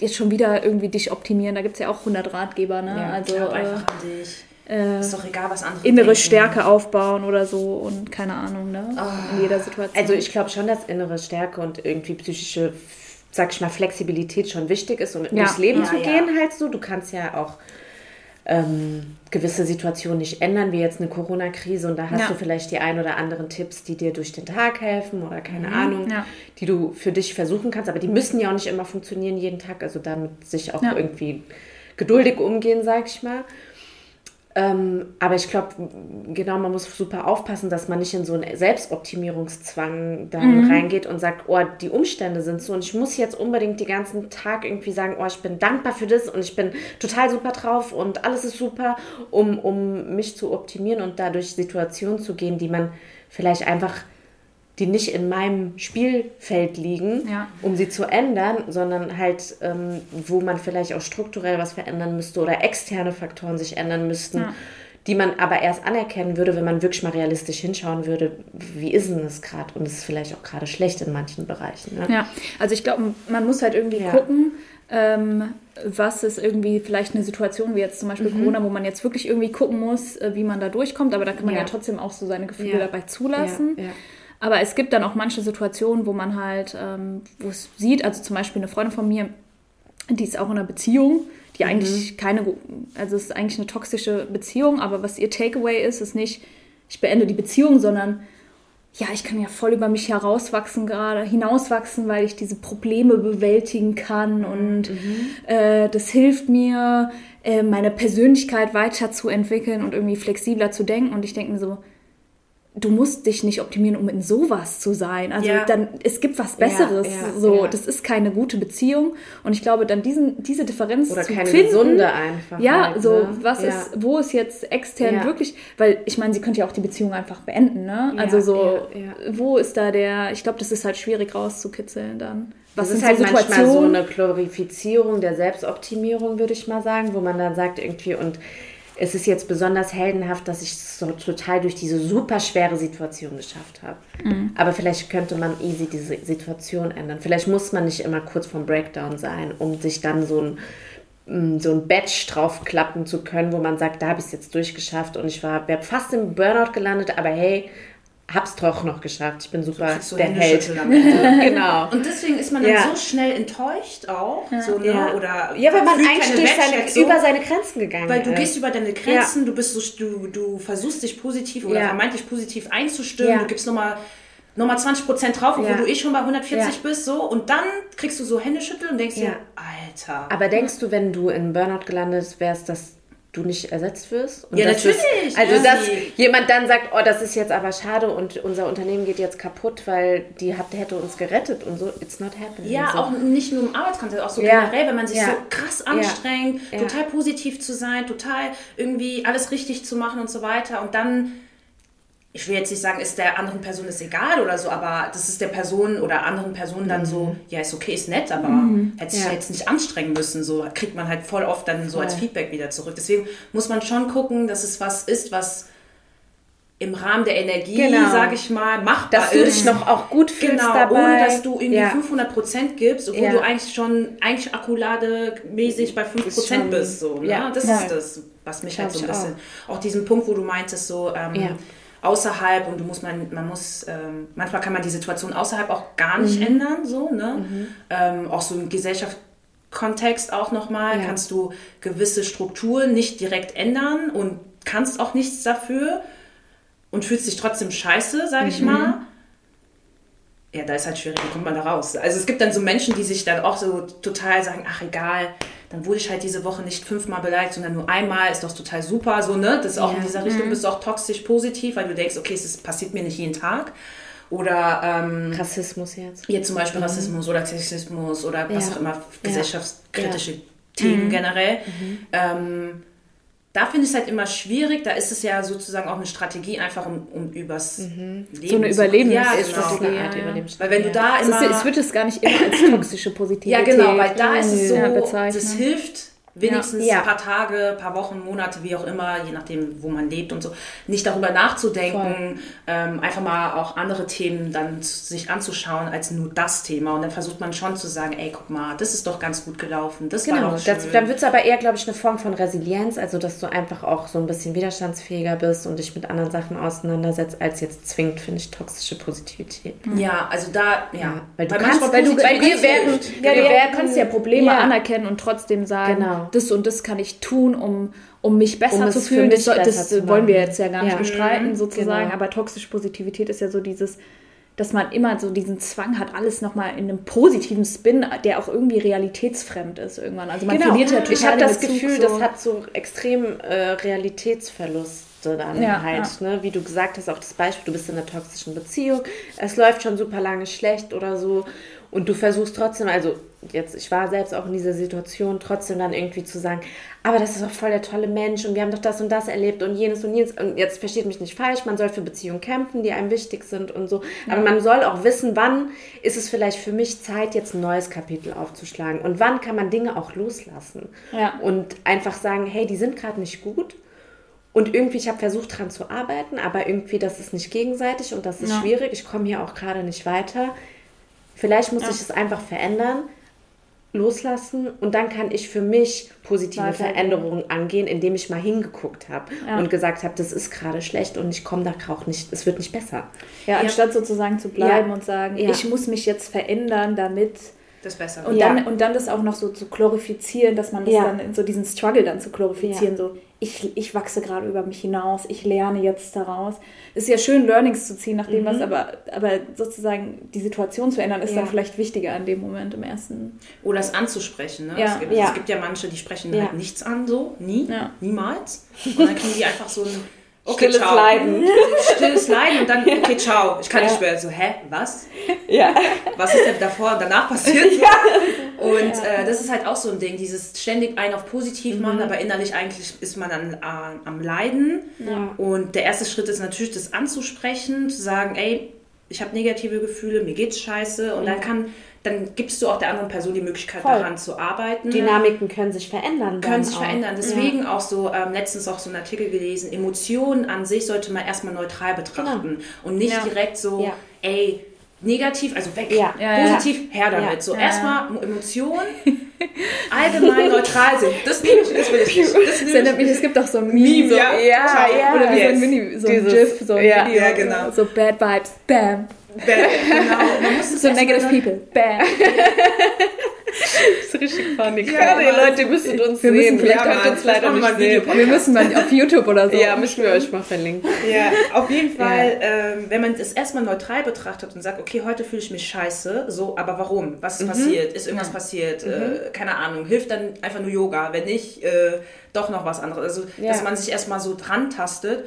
jetzt schon wieder irgendwie dich optimieren. Da gibt es ja auch 100 Ratgeber, ne? Ja, also äh, einfach an dich. Äh, Ist doch egal, was andere innere denken. Stärke aufbauen oder so und keine Ahnung, ne? In jeder Situation. Also ich glaube schon, dass innere Stärke und irgendwie psychische, sag ich mal, Flexibilität schon wichtig ist, um Ja. durchs Leben Ja, zu ja. gehen halt so. Du kannst ja auch ähm, gewisse Situationen nicht ändern, wie jetzt eine Corona-Krise und da hast Ja. du vielleicht die ein oder anderen Tipps, die dir durch den Tag helfen oder keine Ahnung, Ja. die du für dich versuchen kannst, aber die müssen ja auch nicht immer funktionieren jeden Tag, also damit sich auch Ja. irgendwie geduldig umgehen, sag ich mal. Ähm, aber ich glaube, genau, man muss super aufpassen, dass man nicht in so einen Selbstoptimierungszwang dann reingeht und sagt, oh, die Umstände sind so. Und ich muss jetzt unbedingt den ganzen Tag irgendwie sagen, oh, ich bin dankbar für das und ich bin total super drauf und alles ist super, um, um mich zu optimieren und dadurch Situationen zu gehen, die man vielleicht einfach die nicht in meinem Spielfeld liegen, Ja. um sie zu ändern, sondern halt, ähm, wo man vielleicht auch strukturell was verändern müsste oder externe Faktoren sich ändern müssten, Ja. die man aber erst anerkennen würde, wenn man wirklich mal realistisch hinschauen würde, wie ist denn es gerade? Und es ist vielleicht auch gerade schlecht in manchen Bereichen. Ne? Ja, also ich glaube, man muss halt irgendwie Ja. gucken, ähm, was ist irgendwie vielleicht eine Situation wie jetzt zum Beispiel Mhm. Corona, wo man jetzt wirklich irgendwie gucken muss, äh, wie man da durchkommt, aber da kann man ja, trotzdem auch so seine Gefühle dabei zulassen. Ja. Aber es gibt dann auch manche Situationen, wo man halt, ähm, wo es sieht, also zum Beispiel eine Freundin von mir, die ist auch in einer Beziehung, die Mhm. eigentlich keine, also es ist eigentlich eine toxische Beziehung, aber was ihr Takeaway ist, ist nicht, ich beende die Beziehung, sondern ja, ich kann ja voll über mich herauswachsen gerade, hinauswachsen, weil ich diese Probleme bewältigen kann und äh, das hilft mir, äh, meine Persönlichkeit weiterzuentwickeln und irgendwie flexibler zu denken. Und ich denke mir so, du musst dich nicht optimieren, um in sowas zu sein. Also Ja. dann, es gibt was Besseres. ja, so, ja. das ist keine gute Beziehung. Und ich glaube, dann diesen, diese Differenz Oder zu keine finden, gesunde einfach. ja, halt, so, ne? was ist, wo ist jetzt extern wirklich, weil ich meine, sie könnte ja auch die Beziehung einfach beenden, ne? Also so, wo ist da der, ich glaube, das ist halt schwierig rauszukitzeln dann. Was Das ist halt so manchmal so eine Glorifizierung der Selbstoptimierung, würde ich mal sagen, wo man dann sagt irgendwie, und es ist jetzt besonders heldenhaft, dass ich es so total durch diese super schwere Situation geschafft habe. Mhm. Aber vielleicht könnte man easy diese Situation ändern. Vielleicht muss man nicht immer kurz vorm Breakdown sein, um sich dann so ein mm, so ein Badge draufklappen zu können, wo man sagt, da habe ich es jetzt durchgeschafft und ich war wäre fast im Burnout gelandet, aber hey, hab's doch noch geschafft. Ich bin super so der Held. Genau. Und deswegen ist man dann Ja. so schnell enttäuscht auch. So, ne? Ja. Oder ja, weil man eigentlich seine, über seine Grenzen gegangen Weil du ist. gehst über deine Grenzen, du bist so, du, du versuchst dich positiv oder Ja. vermeintlich positiv einzustimmen, Ja. du gibst nochmal nochmal 20% drauf, obwohl Ja. du eh schon bei 140 Ja. bist, so, und dann kriegst du so Händeschütteln und denkst Ja. dir, Alter. Aber denkst du, wenn du in Burnout gelandet wärst, dass du nicht ersetzt wirst? Und Ja, natürlich, Es, also, dass jemand dann sagt, oh, das ist jetzt aber schade und unser Unternehmen geht jetzt kaputt, weil die hat, hätte uns gerettet und so. It's not happening. Ja, so. auch nicht nur im Arbeitskontext, auch so Ja. generell, wenn man sich Ja. so krass anstrengt, Ja. total positiv zu sein, total irgendwie alles richtig zu machen und so weiter. Und dann, ich will jetzt nicht sagen, ist der anderen Person es egal oder so, aber das ist der Person oder anderen Personen dann so, ja, ist okay, ist nett, aber hätte sich Mhm. Ja. jetzt nicht anstrengen müssen. So kriegt man halt voll oft dann so als Feedback wieder zurück. Deswegen muss man schon gucken, dass es was ist, was im Rahmen der Energie, Genau. sage ich mal, machbar dass du ist. dich noch auch gut fühlst Genau, dabei. ohne dass du irgendwie ja. 500 Prozent gibst, obwohl Ja. du eigentlich schon, eigentlich akkulademäßig bei 5 Ist Prozent bist. So, ne? ja. Das ist das, was mich halt so ein ich bisschen, auch. diesen Punkt, wo du meintest, so ähm. Außerhalb und du musst man, man muss, ähm, manchmal kann man die Situation außerhalb auch gar nicht Mhm. ändern, so, ne? Ähm, auch so im Gesellschaftskontext auch nochmal, Ja. kannst du gewisse Strukturen nicht direkt ändern und kannst auch nichts dafür und fühlst dich trotzdem scheiße, sag Mhm. ich mal. Ja, da ist halt schwierig, wie kommt man da raus? Also es gibt dann so Menschen, die sich dann auch so total sagen, ach egal, dann wurde ich halt diese Woche nicht fünfmal beleidigt, sondern nur einmal, ist doch total super, so, ne? Das ist auch Ja. in dieser Richtung, bist du auch toxisch positiv, weil du denkst, okay, es ist, passiert mir nicht jeden Tag. Oder ähm, Rassismus jetzt. hier zum Beispiel Rassismus oder Sexismus oder was Ja. auch immer, gesellschaftskritische. Themen generell. Ähm, da finde ich es halt immer schwierig. Da ist es ja sozusagen auch eine Strategie, einfach um, um übers Leben So eine zu- Überlebens- ja, genau. eine ja, ja. Überlebens- Weil wenn du Ja. da Es, immer... ist, es wird es gar nicht immer als toxische ja, Positivität genau, weil da ist es so, ja, das hilft wenigstens ja. ein paar Tage, ein paar Wochen, Monate, wie auch immer, je nachdem, wo man lebt und so, nicht darüber nachzudenken, ähm, einfach mal auch andere Themen dann sich anzuschauen als nur das Thema. Und dann versucht man schon zu sagen, ey, guck mal, das ist doch ganz gut gelaufen, das genau, war doch schön. Das, dann wird es aber eher, glaube ich, eine Form von Resilienz, also dass du einfach auch so ein bisschen widerstandsfähiger bist und dich mit anderen Sachen auseinandersetzt, als jetzt zwingend, finde ich, toxische Positivität. Mhm. Ja, also da, ja. ja weil du kannst, weil du, weil wir werden, ja, wir werden, kannst ja Probleme ja. anerkennen und trotzdem sagen, genau das und das kann ich tun, um, um mich besser um zu fühlen. Das, das wollen wir jetzt ja gar nicht ja. bestreiten, mhm, sozusagen. Genau. Aber toxische Positivität ist ja so dieses, dass man immer so diesen Zwang hat, alles nochmal in einem positiven Spin, der auch irgendwie realitätsfremd ist irgendwann. Also man genau. verliert ja total Ich habe das Gefühl, so. das hat so extrem äh, Realitätsverlust dann ja, halt, ja. ne? wie du gesagt hast, auch das Beispiel, du bist in einer toxischen Beziehung, es läuft schon super lange schlecht oder so und du versuchst trotzdem, also jetzt, ich war selbst auch in dieser Situation, trotzdem dann irgendwie zu sagen, aber das ist doch voll der tolle Mensch und wir haben doch das und das erlebt und jenes und jenes. Und jetzt versteht mich nicht falsch, man soll für Beziehungen kämpfen, die einem wichtig sind und so. Ja. Aber man soll auch wissen, wann ist es vielleicht für mich Zeit, jetzt ein neues Kapitel aufzuschlagen und wann kann man Dinge auch loslassen. Ja. Und einfach sagen, hey, die sind gerade nicht gut. Und irgendwie, ich habe versucht, daran zu arbeiten, aber irgendwie, das ist nicht gegenseitig und das ist ja. schwierig. Ich komme hier auch gerade nicht weiter. Vielleicht muss ich es einfach verändern loslassen und dann kann ich für mich positive Veränderungen angehen, indem ich mal hingeguckt habe ja. und gesagt habe, das ist gerade schlecht und ich komme da auch nicht, es wird nicht besser. Ja, anstatt sozusagen zu bleiben ja. und sagen, ich muss mich jetzt verändern, damit das besser. Und, dann, und dann das auch noch so zu glorifizieren, dass man das dann in so diesen Struggle dann zu glorifizieren, so ich, ich wachse gerade über mich hinaus, ich lerne jetzt daraus. Es ist ja schön, Learnings zu ziehen, nachdem mhm. was, aber, aber sozusagen die Situation zu ändern, ist ja. dann vielleicht wichtiger in dem Moment im ersten. Oder es anzusprechen. Ne? Ja. Es, gibt, ja. es gibt ja manche, die sprechen halt nichts an, so, nie, niemals. Und dann kriegen die einfach so ein Okay, Stilles ciao. Leiden. Stilles Leiden und dann, okay, ciao. Ich kann ja. nicht mehr so, hä, was? Ja. Was ist denn davor und danach passiert? Ja. Und. Äh, das ist halt auch so ein Ding, dieses ständig einen auf positiv machen, mhm. aber innerlich eigentlich ist man dann äh, am Leiden. Ja. Und der erste Schritt ist natürlich, das anzusprechen, zu sagen, ey, ich habe negative Gefühle, mir geht's scheiße. Und dann kann dann gibst du auch der anderen Person die Möglichkeit, Voll. daran zu arbeiten. Dynamiken können sich verändern. Können sich auch. verändern. Deswegen ja. auch so, ähm, letztens auch so einen Artikel gelesen, Emotionen an sich sollte man erstmal neutral betrachten genau. und nicht ja. direkt so, ja. ey, negativ, also weg, positiv, her damit. So erstmal Emotionen allgemein neutral sind. Das nehme ich, das will ich nicht. Das, mich, es gibt auch so ein Meme, so, ja, ja, Oder wie yes. so ein Mini, so ein GIF, so ein ja, Video, ja, genau. so Bad Vibes, bam, Bam, genau. Man muss so negative people. Bam. das ist richtig funny. Ja, ja Leute, ihr müsstet uns wir sehen. Vielleicht ja, könnt uns leider nicht sehen. Wir müssen mal auf YouTube oder so. Ja, müssen wir euch mal verlinken. Ja, auf jeden Fall, ja. ähm, wenn man es erstmal neutral betrachtet und sagt, okay, heute fühle ich mich scheiße, so, aber warum? Was ist mhm. passiert? Ist irgendwas passiert? Mhm. Äh, keine Ahnung. Hilft dann einfach nur Yoga? Wenn nicht, äh, doch noch was anderes. Also, dass man sich erstmal so dran tastet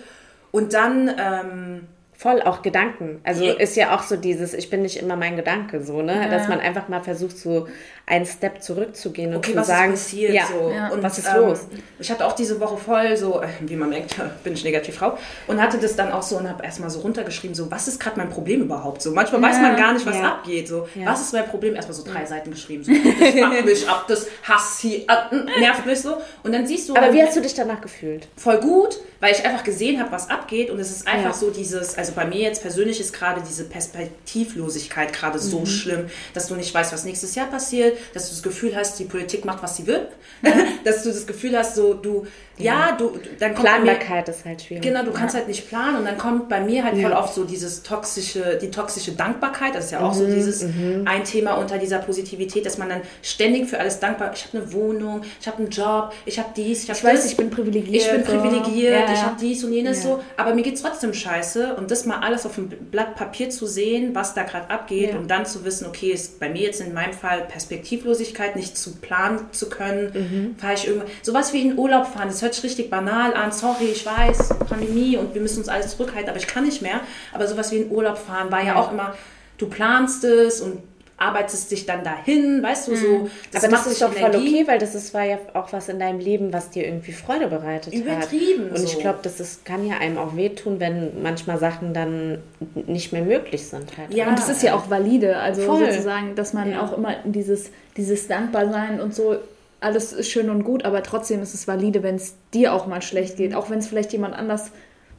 und dann... Ähm, Voll auch Gedanken. Also ja. ist ja auch so dieses, ich bin nicht immer mein Gedanke so, ne? Ja. Dass man einfach mal versucht, so einen Step zurückzugehen und okay, zu sagen, ist passiert, ja, so. ja. und was ist ähm, los? Ich hatte auch diese Woche voll so, äh, wie man merkt, bin ich negativ Frau und hatte das dann auch so und habe erstmal so runtergeschrieben, so was ist gerade mein Problem überhaupt? So manchmal weiß man gar nicht, was abgeht. So was ist mein Problem? Erstmal so drei Seiten geschrieben, so das mich ab, das Hass hier, äh, nervt mich so und dann siehst du. Aber wie hast du dich danach gefühlt? Voll gut, weil ich einfach gesehen habe, was abgeht und es ist einfach so dieses, also bei mir jetzt persönlich ist gerade diese Perspektivlosigkeit gerade mhm. so schlimm, dass du nicht weißt, was nächstes Jahr passiert, dass du das Gefühl hast, die Politik macht, was sie will, dass du das Gefühl hast, so du, ja, ja du, dann kommt Planbarkeit mir, ist halt schwierig. Genau, du kannst ja. halt nicht planen und dann kommt bei mir halt voll oft so dieses toxische, die toxische Dankbarkeit, das ist ja auch mhm, so dieses mhm. ein Thema unter dieser Positivität, dass man dann ständig für alles dankbar, ich habe eine Wohnung, ich habe einen Job, ich habe dies, ich habe Ich weiß, ich bin privilegiert. Ich bin privilegiert, ich habe dies und jenes so, aber mir geht es trotzdem scheiße und das mal alles auf dem Blatt Papier zu sehen, was da gerade abgeht ja. und dann zu wissen, okay, ist bei mir jetzt in meinem Fall Perspektivlosigkeit, nicht zu planen zu können, mhm. fahre ich irgendwo, sowas wie in Urlaub fahren, das hört sich richtig banal an, sorry, ich weiß, Pandemie und wir müssen uns alles zurückhalten, aber ich kann nicht mehr, aber sowas wie in Urlaub fahren war ja, ja auch immer, du planst es und arbeitest dich dann dahin, weißt du, so. Mhm. Das Aber das ist doch voll okay, weil das ist, war ja auch was in deinem Leben, was dir irgendwie Freude bereitet Übertrieben hat. Übertrieben. Und ich glaube, das ist, kann ja einem auch wehtun, wenn manchmal Sachen dann nicht mehr möglich sind. Halt. Ja, und das ist ja auch valide, also voll. sozusagen, dass man ja. auch immer dieses, dieses Dankbarsein und so alles ist schön und gut, aber trotzdem ist es valide, wenn es dir auch mal schlecht geht, auch wenn es vielleicht jemand anders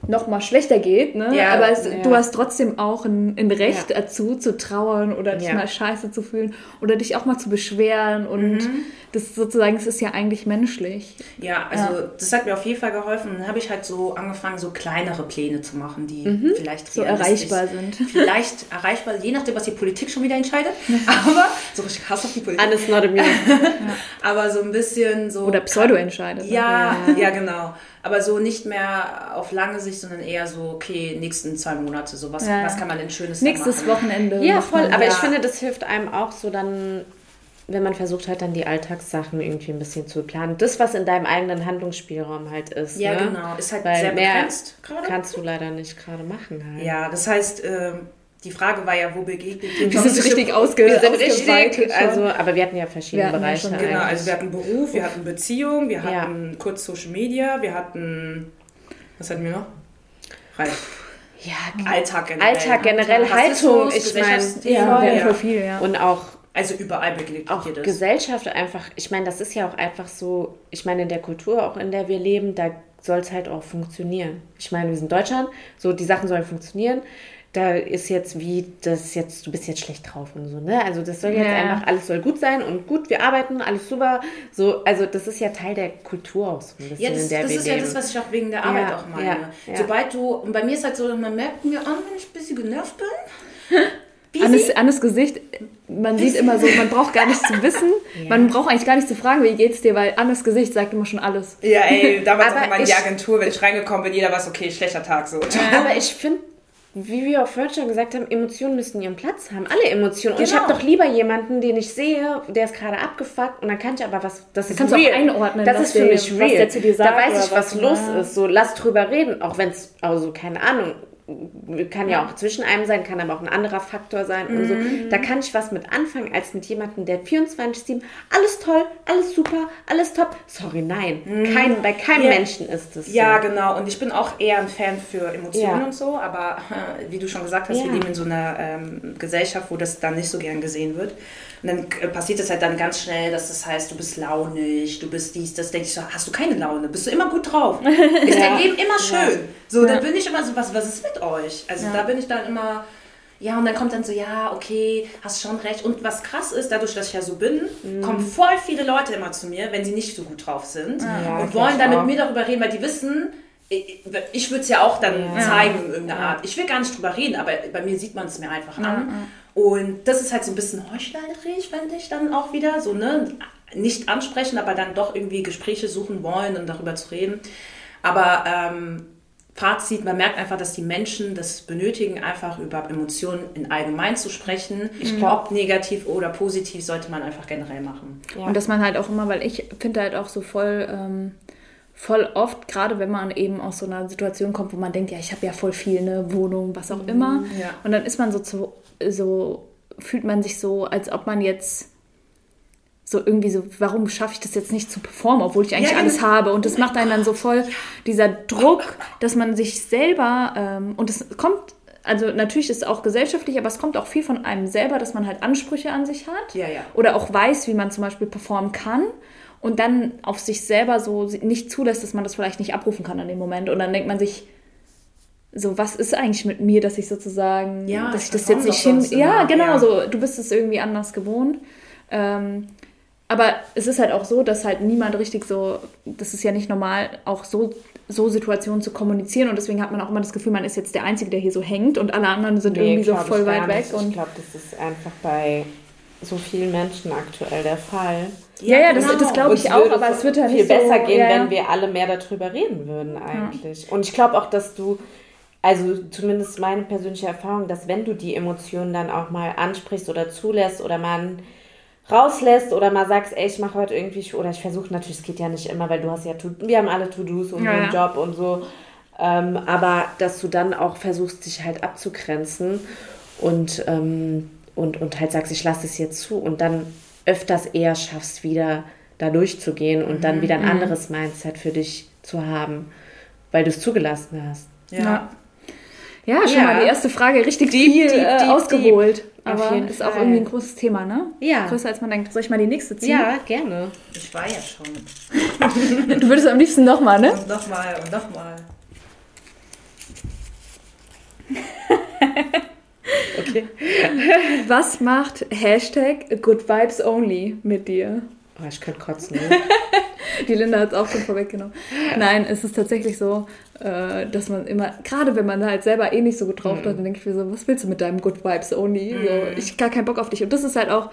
noch mal schlechter geht, ne? Ja, aber es, ja. du hast trotzdem auch ein, ein Recht Ja. dazu, zu trauern oder dich Ja. mal scheiße zu fühlen oder dich auch mal zu beschweren und das sozusagen, es ist ja eigentlich menschlich. Ja, also das hat mir auf jeden Fall geholfen. Dann habe ich halt so angefangen, so kleinere Pläne zu machen, die vielleicht So erreichbar sind. Vielleicht erreichbar, je nachdem, was die Politik schon wieder entscheidet. Aber so richtig Hass auf die Politik. Alles not amused. Aber so ein bisschen so. Oder Pseudo entscheidet. ne? Ja, ja, genau. Aber so nicht mehr auf lange Sicht, sondern eher so, okay, nächsten zwei Monate, so was, Ja. was kann man denn Schönes Nächstes machen? Wochenende. Ja, voll. Aber ich ja. finde, das hilft einem auch so dann, wenn man versucht hat, dann die Alltagssachen irgendwie ein bisschen zu planen. Das, was in deinem eigenen Handlungsspielraum halt ist. Ja, ne? genau. Ist halt Weil sehr mehr begrenzt gerade. kannst du leider nicht gerade machen halt. Ja, das heißt, ähm, die Frage war ja, wo begegnet ihr Wir sind richtig ausge Wir sind richtig, also, aber wir hatten ja verschiedene hatten ja Bereiche. schon- Genau, eigentlich. also wir hatten Beruf, wir hatten Beziehung, wir Ja. hatten kurz Social Media, wir hatten, was hatten wir noch? Reich. ja, Alltag generell. Alltag generell, Rassismus, Haltung, ich meine, ja, ja. viel, ja. und auch Also überall begegnet auch das. Gesellschaft einfach, ich meine, das ist ja auch einfach so, ich meine, in der Kultur, auch in der wir leben, da soll es halt auch funktionieren. Ich meine, wir sind Deutschland, so die Sachen sollen funktionieren. Da ist jetzt wie, das jetzt, du bist jetzt schlecht drauf und so, ne? Also das soll jetzt Ja. einfach, alles soll gut sein und gut, wir arbeiten, alles super. So, also das ist ja Teil der Kultur auch so ein bisschen, Ja, das, in der das wir ist ja das, was ich auch wegen der Arbeit Ja, auch meine. ja, ja. Sobald du, und bei mir ist halt so, man merkt mir an, wenn ich ein bisschen genervt bin. Annes, Annes Gesicht, man sieht immer so, man braucht gar nicht zu wissen, man braucht eigentlich gar nicht zu fragen, wie geht's dir, weil Annes Gesicht sagt immer schon alles. Ja, ey, damals auch immer in die Agentur, wenn ich reingekommen bin, jeder weiß, okay, schlechter Tag, so. Aber ich finde, wie wir auch vorhin schon gesagt haben, Emotionen müssen ihren Platz haben. Alle Emotionen. Und ich Genau. habe doch lieber jemanden, den ich sehe, der ist gerade abgefuckt und dann kann ich aber was, das ist kannst real. einordnen, Das ist für mich real. da weiß ich, was, was- los ist. So, lass drüber reden. Auch wenn es, also keine Ahnung, kann ja auch zwischen einem sein, kann aber auch ein anderer Faktor sein und so. Mhm. Da kann ich was mit anfangen, als mit jemandem, der 24-7, alles toll, alles super, alles top. Sorry, nein. Kein, bei keinem Ja. Menschen ist es so. Ja, genau. Und ich bin auch eher ein Fan für Emotionen Ja. und so, aber wie du schon gesagt hast, wir leben in so einer ähm, Gesellschaft, wo das dann nicht so gern gesehen wird. Und dann äh, passiert es halt dann ganz schnell, dass das heißt, du bist launig, du bist dies, das. Denke ich so, hast du keine Laune? Bist du immer gut drauf? Ist dein Leben immer schön? So, dann bin ich immer so, was, was ist mit euch? Also da bin ich dann immer. Ja, und dann kommt dann so, ja, okay, hast schon recht. Und was krass ist, dadurch, dass ich ja so bin, kommen voll viele Leute immer zu mir, wenn sie nicht so gut drauf sind Ja, und wollen dann mit mir darüber reden, weil die wissen, ich, ich würde es ja auch dann zeigen in irgendeiner Art. Ich will gar nicht drüber reden, aber bei mir sieht man es mir einfach an. Und das ist halt so ein bisschen heuchlerisch, finde ich dann auch wieder. So, ne? Nicht ansprechen, aber dann doch irgendwie Gespräche suchen wollen und darüber zu reden. Aber ähm, Fazit, man merkt einfach, dass die Menschen das benötigen, einfach über Emotionen in allgemein zu sprechen. Ob negativ oder positiv, sollte man einfach generell machen. Ja. Und dass man halt auch immer, weil ich finde halt auch so voll, ähm, voll oft, gerade wenn man eben aus so einer Situation kommt, wo man denkt, ja, ich habe ja voll viel, eine Wohnung, was auch immer. ja. Und dann ist man so zu, so, fühlt man sich so, als ob man jetzt so irgendwie so, warum schaffe ich das jetzt nicht zu performen, obwohl ich eigentlich Ja, alles genau. habe. Und das macht einen dann so voll, dieser Druck, dass man sich selber, ähm, und es kommt, also natürlich ist es auch gesellschaftlich, aber es kommt auch viel von einem selber, dass man halt Ansprüche an sich hat. Ja, ja. Oder auch weiß, wie man zum Beispiel performen kann. Und dann auf sich selber so nicht zulässt, dass man das vielleicht nicht abrufen kann in dem Moment. Und dann denkt man sich, so, was ist eigentlich mit mir, dass ich sozusagen, Ja, dass ich das jetzt nicht hin. Ja, immer, genau, ja. so, du bist es irgendwie anders gewohnt. Ähm, aber es ist halt auch so, dass halt niemand richtig so, das ist ja nicht normal, auch so, so Situationen zu kommunizieren. Und deswegen hat man auch immer das Gefühl, man ist jetzt der Einzige, der hier so hängt und alle anderen sind irgendwie so voll weit weg. ich glaube, das ist einfach bei so vielen Menschen aktuell der Fall. ja, ja, das, genau. das glaube ich auch, aber es wird ja viel so, besser gehen, ja, ja. wenn wir alle mehr darüber reden würden eigentlich. Und ich glaube auch, dass du, also zumindest meine persönliche Erfahrung, dass wenn du die Emotionen dann auch mal ansprichst oder zulässt oder man rauslässt oder mal sagst, ey, ich mache heute irgendwie, oder ich versuche natürlich, es geht ja nicht immer, weil du hast ja, wir haben alle To-Dos und Ja, einen ja. Job und so, ähm, aber dass du dann auch versuchst, dich halt abzugrenzen und, ähm, und, und halt sagst, ich lasse es jetzt zu und dann öfters eher schaffst, wieder da durchzugehen und dann wieder ein anderes Mindset für dich zu haben, weil du es zugelassen hast. Ja. Ja, schon Ja. mal die erste Frage richtig Deep, viel deep, äh, deep, ausgeholt. deep. Auf Aber jeden ist auch Fall. irgendwie ein großes Thema, ne? Ja. Größer als man denkt. Soll ich mal die nächste ziehen? Ja, gerne. Ich war ja schon. Du würdest am liebsten nochmal, ne? Und nochmal und nochmal. Okay. Was macht Hashtag Good Vibes Only mit dir? Oh, ich könnte kotzen. Ne? Die Linda hat es auch schon vorweggenommen. Nein, es ist tatsächlich so, äh, dass man immer, gerade wenn man halt selber eh nicht so gut drauf hat, dann denke ich mir so, was willst du mit deinem Good Vibes Only? So, ich gar keinen Bock auf dich. Und das ist halt auch ein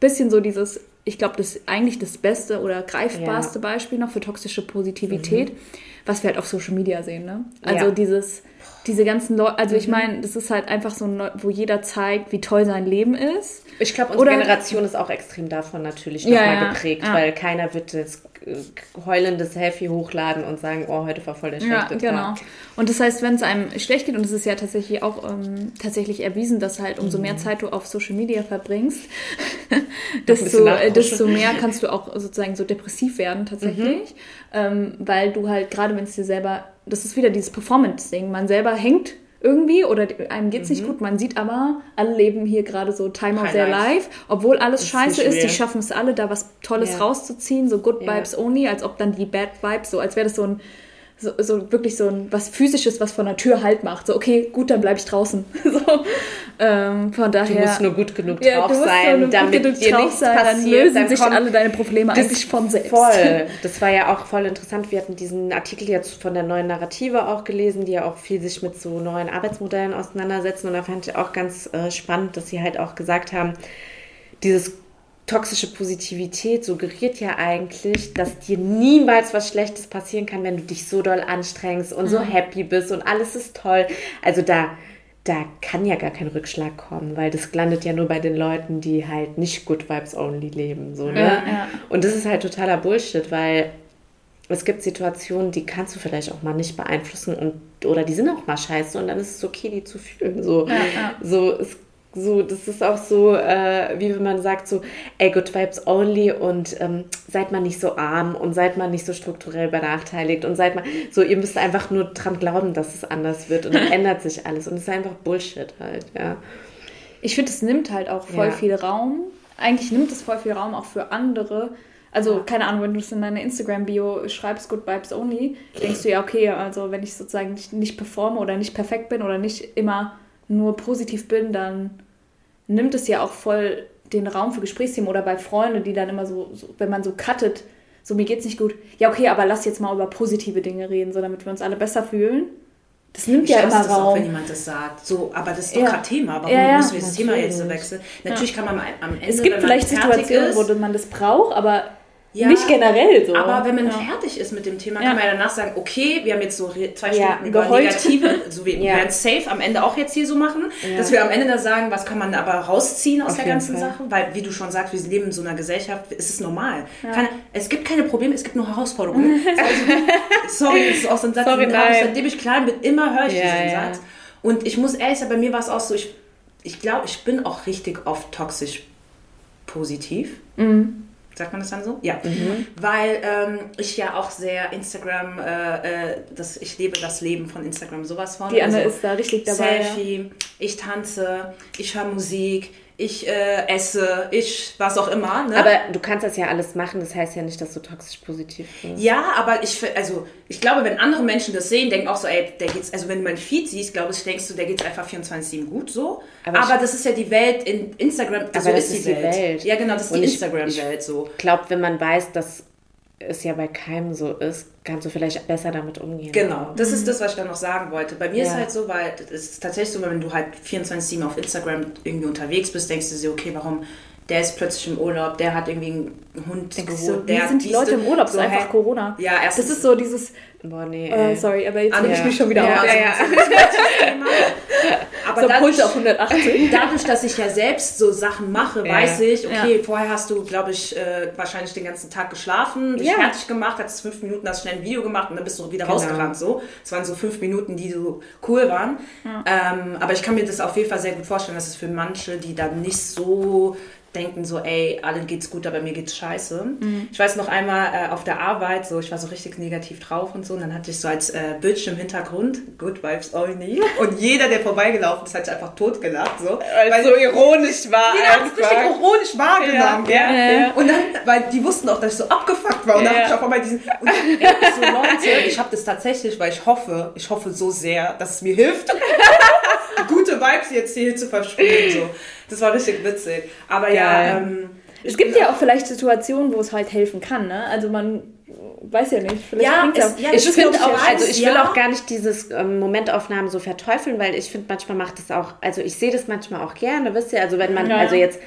bisschen so dieses, ich glaube, das ist eigentlich das beste oder greifbarste Beispiel noch für toxische Positivität, was wir halt auf Social Media sehen. Ne? Also Ja. dieses, diese ganzen Leute, also ich meine, das ist halt einfach so, ein wo jeder zeigt, wie toll sein Leben ist. Ich glaube, unsere Oder- Generation ist auch extrem davon natürlich Ja, nochmal ja, geprägt, ja. weil keiner wird das äh, heulende Selfie hochladen und sagen, oh, heute war voll der Ja, schlechte genau. Tag. Und das heißt, wenn es einem schlecht geht, und es ist ja tatsächlich auch ähm, tatsächlich erwiesen, dass halt umso mehr Zeit du auf Social Media verbringst, desto, äh, desto mehr kannst du auch sozusagen so depressiv werden tatsächlich. Ähm, weil du halt, gerade wenn es dir selber, das ist wieder dieses Performance-Ding, man selber hängt irgendwie oder einem geht's nicht gut, man sieht aber, alle leben hier gerade so Time of their life. obwohl alles ist scheiße ist, die schaffen es alle, da was Tolles Ja. rauszuziehen, so Good Ja. Vibes only, als ob dann die Bad Vibes, so als wäre das so ein so, so wirklich so ein was physisches, was von der Tür halt macht. So, okay, gut, dann bleibe ich draußen. so, ähm, von Du daher. musst nur gut genug ja, drauf du sein, damit genug dir nichts sein, dann passiert. lösen dann sich alle deine Probleme das eigentlich von selbst. Voll. Das war ja auch voll interessant. Wir hatten diesen Artikel jetzt von der neuen Narrative auch gelesen, die ja auch viel sich mit so neuen Arbeitsmodellen auseinandersetzen. Und da fand ich auch ganz äh, spannend, dass sie halt auch gesagt haben, dieses toxische Positivität suggeriert ja eigentlich, dass dir niemals was Schlechtes passieren kann, wenn du dich so doll anstrengst und so happy bist und alles ist toll. Also da, da kann ja gar kein Rückschlag kommen, weil das landet ja nur bei den Leuten, die halt nicht Good Vibes Only leben. So, ne? Ja, ja. Und das ist halt totaler Bullshit, weil es gibt Situationen, die kannst du vielleicht auch mal nicht beeinflussen und oder die sind auch mal scheiße und dann ist es okay, die zu fühlen. So, ja. so, es, so das ist auch so, äh, wie wenn man sagt so, ey, good vibes only und ähm, seid mal nicht so arm und seid mal nicht so strukturell benachteiligt und seid mal so, ihr müsst einfach nur dran glauben, dass es anders wird und dann ändert sich alles und es ist einfach Bullshit halt, ja. Ich finde, es nimmt halt auch voll Ja. viel Raum. Eigentlich nimmt es voll viel Raum auch für andere. Also, keine Ahnung, wenn du es in deiner Instagram-Bio schreibst, Good Vibes Only, denkst du ja, okay, also wenn ich sozusagen nicht, nicht performe oder nicht perfekt bin oder nicht immer nur positiv bin, dann nimmt es ja auch voll den Raum für Gesprächsthemen oder bei Freunden, die dann immer so, so wenn man so cuttet, so mir geht's nicht gut, ja okay, aber lass jetzt mal über positive Dinge reden, so damit wir uns alle besser fühlen. Das nimmt Ich ja immer das auch, wenn Raum. jemand das sagt. So, aber das ist doch Ja. gerade Thema. Warum Ja, ja. müssen wir das Thema jetzt so wechseln? Natürlich kann man am Ende, Es gibt vielleicht Situationen, ist, wo man das braucht, aber Ja, nicht generell so. Aber wenn man ja. fertig ist mit dem Thema, kann man ja danach sagen, okay, wir haben jetzt so zwei Stunden über geheult. negative, so wir Ja. werden es safe am Ende auch jetzt hier so machen, dass wir am Ende da sagen, was kann man aber rausziehen aus Auf der ganzen Fall. Sache, weil wie du schon sagst, wir leben in so einer Gesellschaft, es ist normal. Keine, es gibt keine Probleme, es gibt nur Herausforderungen. also, sorry, das ist auch so ein Satz, Sorry, den habe ich, seitdem ich klein bin, immer höre ich diesen. Satz. Und ich muss ehrlich sagen, bei mir war es auch so, ich, ich glaube, ich bin auch richtig oft toxisch positiv. Mhm. Sagt man das dann so? Ja. Weil ähm, ich ja auch sehr Instagram, äh, äh, das, ich lebe das Leben von Instagram sowas von. Die Anne Also ist da richtig dabei. Ja. Selfie, ich tanze, ich höre Musik, ich äh, esse, ich was auch immer. Ne? Aber du kannst das ja alles machen, das heißt ja nicht, dass du toxisch positiv bist. ja, aber ich, also, ich glaube, wenn andere Menschen das sehen, denken auch so, ey, der geht's, also wenn du mein Feed siehst, glaube ich, denkst du, der geht's einfach 24-7 gut so. Aber Aber, ich- das ist ja die Welt in Instagram, so Aber das ist die ist Welt. Welt. Ja, genau, das ist Und die Instagram-Welt so. Ich glaube, wenn man weiß, dass es ja bei keinem so ist, kannst du vielleicht besser damit umgehen. Genau, das ist das, was ich dann noch sagen wollte. Bei mir ist Ja. halt so, weil es ist tatsächlich so, wenn du halt 24-7 auf Instagram irgendwie unterwegs bist, denkst du dir, okay, warum der ist plötzlich im Urlaub, der hat irgendwie einen Hund Denkst geholt, der sind die Leute im Urlaub? So so, einfach hä? Corona. Ja, erstens. Das ist so dieses, Boah, nee. äh, sorry, aber jetzt Ah, reg ich ja. mich schon wieder Ja, auf. ja, ja. Aber So dadurch, Puls auf 180. dadurch, dass ich ja selbst so Sachen mache, Ja. weiß ich, okay, Ja. vorher hast du, glaube ich, äh, wahrscheinlich den ganzen Tag geschlafen, dich Ja. fertig gemacht, hast fünf Minuten, hast schnell ein Video gemacht und dann bist du wieder Genau. rausgerannt. So. Es waren so fünf Minuten, die so cool waren. Ähm, aber ich kann mir das auf jeden Fall sehr gut vorstellen, dass es für manche, die dann nicht so denken so, ey, allen geht's gut, aber mir geht's scheiße. Ich weiß noch einmal äh, auf der Arbeit, so ich war so richtig negativ drauf und so. Und dann hatte ich so als äh, Bildschirmhintergrund Good Vibes Only. Und jeder, der vorbeigelaufen ist, hat sich einfach totgelacht. So. Weil es so ironisch war. Jeder hat es richtig ironisch wahrgenommen, Ja, ja, ja. Und dann, weil die wussten auch, dass ich so abgefuckt war. Und dann Ja. hab ich auf einmal diesen. Und ich so, Leute, ich habe das tatsächlich, weil ich hoffe, ich hoffe so sehr, dass es mir hilft, gute Vibes jetzt hier zu versprühen. So. Das war richtig witzig. Aber ja, Geil. ähm, Es gibt ja auch vielleicht Situationen, wo es halt helfen kann, ne? Also man weiß ja nicht. Vielleicht Ja, es- ja, Ich finde ich auch, ja. also ich will Ja. auch gar nicht dieses ähm, Momentaufnahmen so verteufeln, weil ich finde, manchmal macht es auch, also ich sehe das manchmal auch gerne, wisst ihr, also wenn man, Ja. also jetzt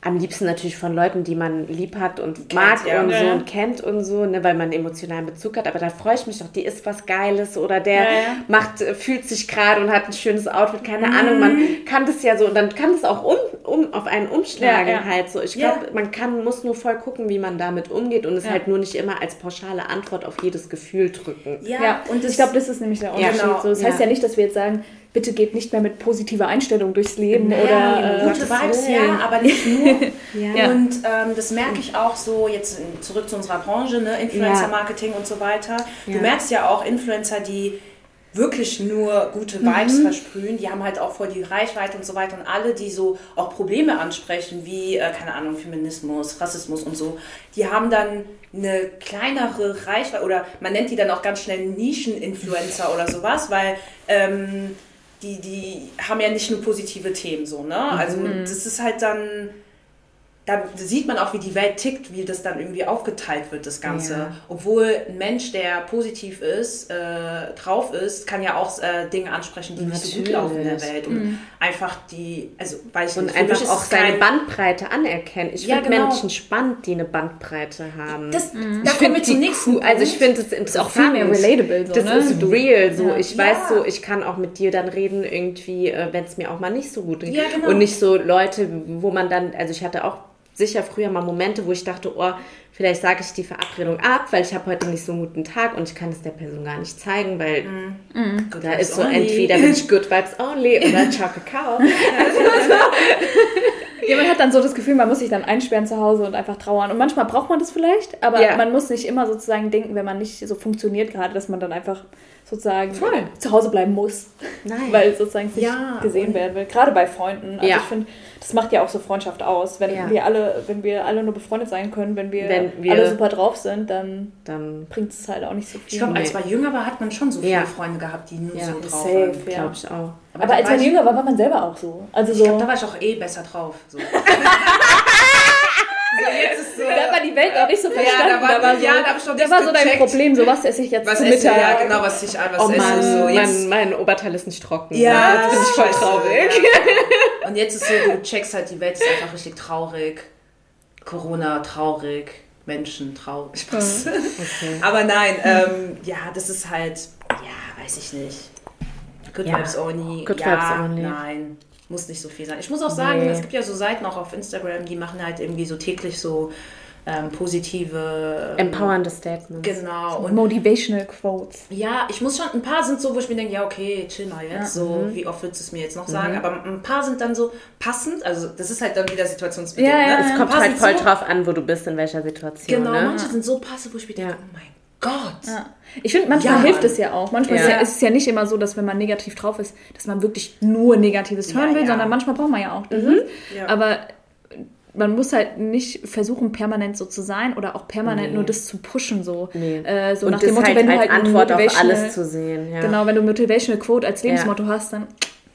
am liebsten natürlich von Leuten, die man lieb hat und mag ja. und Ja, so und kennt und so, ne, weil man einen emotionalen Bezug hat, aber da freue ich mich doch, die isst was Geiles oder der Ja, ja. macht, äh, fühlt sich gerade und hat ein schönes Outfit, keine Ahnung, man kann das ja so und dann kann das auch um, um auf einen umschlagen Ja, ja. halt so. Ich Ja. glaube, man kann, muss nur voll gucken, wie man damit umgeht und es Ja. halt nur nicht immer als pauschale Antwort auf jedes Gefühl drücken. ja, Ja, und ich glaube, das ist nämlich der Unterschied. genau, so, das heißt ja. ja nicht, dass wir jetzt sagen, bitte geht nicht mehr mit positiver Einstellung durchs Leben Ja, oder äh, gute Vibes, ja, aber nicht nur. Ja. Und ähm, das merke ich auch so, jetzt zurück zu unserer Branche, ne? Influencer-Marketing und so weiter. Du merkst ja auch Influencer, die wirklich nur gute Vibes versprühen, die haben halt auch voll die Reichweite und so weiter und alle, die so auch Probleme ansprechen, wie, äh, keine Ahnung, Feminismus, Rassismus und so, die haben dann eine kleinere Reichweite oder man nennt die dann auch ganz schnell Nischen-Influencer oder sowas, weil ähm, die, die haben ja nicht nur positive Themen so, ne? Also das ist halt dann, da sieht man auch, wie die Welt tickt, wie das dann irgendwie aufgeteilt wird, das Ganze. Ja. Obwohl ein Mensch, der positiv ist, äh, drauf ist, kann ja auch äh, Dinge ansprechen, die nicht so gut Natürlich. laufen in der Welt. Und einfach die, also weil ich Und nicht, einfach ist auch seine Bandbreite anerkennen. Ich Ja, finde genau. Menschen spannend, die eine Bandbreite haben. Das, Da ich kommen wir finde zum die nächsten cool. Also ich finde es interessant. auch viel mehr relatable, so, das ne? ist real. So, ich Ja. weiß so, ich kann auch mit dir dann reden irgendwie, äh, wenn es mir auch mal nicht so gut geht. Ja, genau. Und nicht so Leute, wo man dann, also ich hatte auch sicher früher mal Momente, wo ich dachte, oh, vielleicht sage ich die Verabredung ab, weil ich habe heute nicht so einen guten Tag und ich kann es der Person gar nicht zeigen, weil Good da ist so only. entweder bin ich Good Vibes Only oder Ciao Kakao. Ja, man hat dann so das Gefühl, man muss sich dann einsperren zu Hause und einfach trauern. Und manchmal braucht man das vielleicht, aber Ja. man muss nicht immer sozusagen denken, wenn man nicht so funktioniert gerade, dass man dann einfach sozusagen Voll. zu Hause bleiben muss. Nein. Weil sozusagen es nicht Ja, gesehen werden will. Gerade bei Freunden. Also Ja. ich finde, das macht ja auch so Freundschaft aus. Wenn Ja. wir alle, wenn wir alle nur befreundet sein können, wenn wir, Wenn wir- alle super drauf sind, dann Dann bringt es halt auch nicht so viel. Ich glaube, als man jünger war, hat man schon so viele Ja. Freunde gehabt, die nur Ja, so drauf safe. waren. Ja. glaube ich auch. aber da als war man jünger war, war man selber auch so. Also Ich so. glaube, da war ich auch eh besser drauf. So. jetzt ist so. da man die Welt auch nicht so da verstanden. war- war so, ja, da hab ich noch da war so dein. Problem, so was esse ich jetzt Was zu esse, Mittag. ja, genau, was ich was Oh esse. Mann, So, jetzt, mein, mein Oberteil ist nicht trocken. Ja, jetzt bin ich voll traurig. ja. Und jetzt ist so, du checkst halt, die Welt ist einfach richtig traurig. Corona traurig, Menschen traurig. Spaß. Aber nein, ähm, ja, das ist halt, ja, weiß ich nicht. Good Ja. Vibes Only. Good ja, Vibes only. nein. Muss nicht so viel sein. Ich muss auch sagen, Nee. es gibt ja so Seiten auch auf Instagram, die machen halt irgendwie so täglich so ähm, positive. ähm, Empowernde Statements. Genau. Und Motivational Quotes. ja, ich muss schon, ein paar sind so, wo ich mir denke, ja, okay, chill mal jetzt, so, Mhm. wie oft willst du es mir jetzt noch sagen? Aber ein paar sind dann so passend, also das ist halt dann wieder situationsbedingt, Ja, ja, ne? ja. Es kommt halt voll so, drauf an, wo du bist, in welcher Situation. Genau, ne? manche sind so passend, wo ich mir denke, Ja. oh mein Gott. Ja. Ich finde, manchmal Ja, hilft es ja auch. Manchmal Ja. ist, es ja nicht immer so, dass wenn man negativ drauf ist, dass man wirklich nur Negatives hören will, sondern manchmal braucht man ja auch dieses. Ja. Aber man muss halt nicht versuchen, permanent so zu sein oder auch permanent Nee. nur das zu pushen. So, Nee. äh, so und nach das dem Motto, halt wenn du halt Antwort auf alles zu sehen. Genau, wenn du Motivational Quote als Lebensmotto hast, dann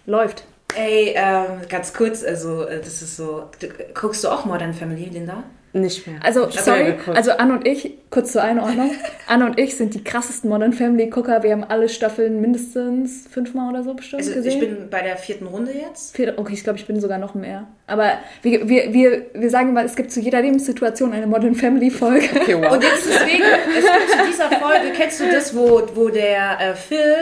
läuft. Ey, ähm, ganz kurz, also äh, das ist so, du, guckst du auch Modern Family, Linda? Nicht mehr. Also, sorry, also Anne und ich, kurz zur Einordnung, Anne und ich sind die krassesten Modern Family Gucker. Wir haben alle Staffeln mindestens fünfmal oder so bestimmt Also gesehen. ich bin bei der vierten Runde jetzt. Vier- Okay, ich glaube, ich bin sogar noch mehr. Aber wir, wir, wir, wir sagen immer, es gibt zu jeder Lebenssituation eine Modern Family Folge. okay, wow. Und jetzt deswegen, es gibt zu dieser Folge, kennst du das, wo, wo der äh, Phil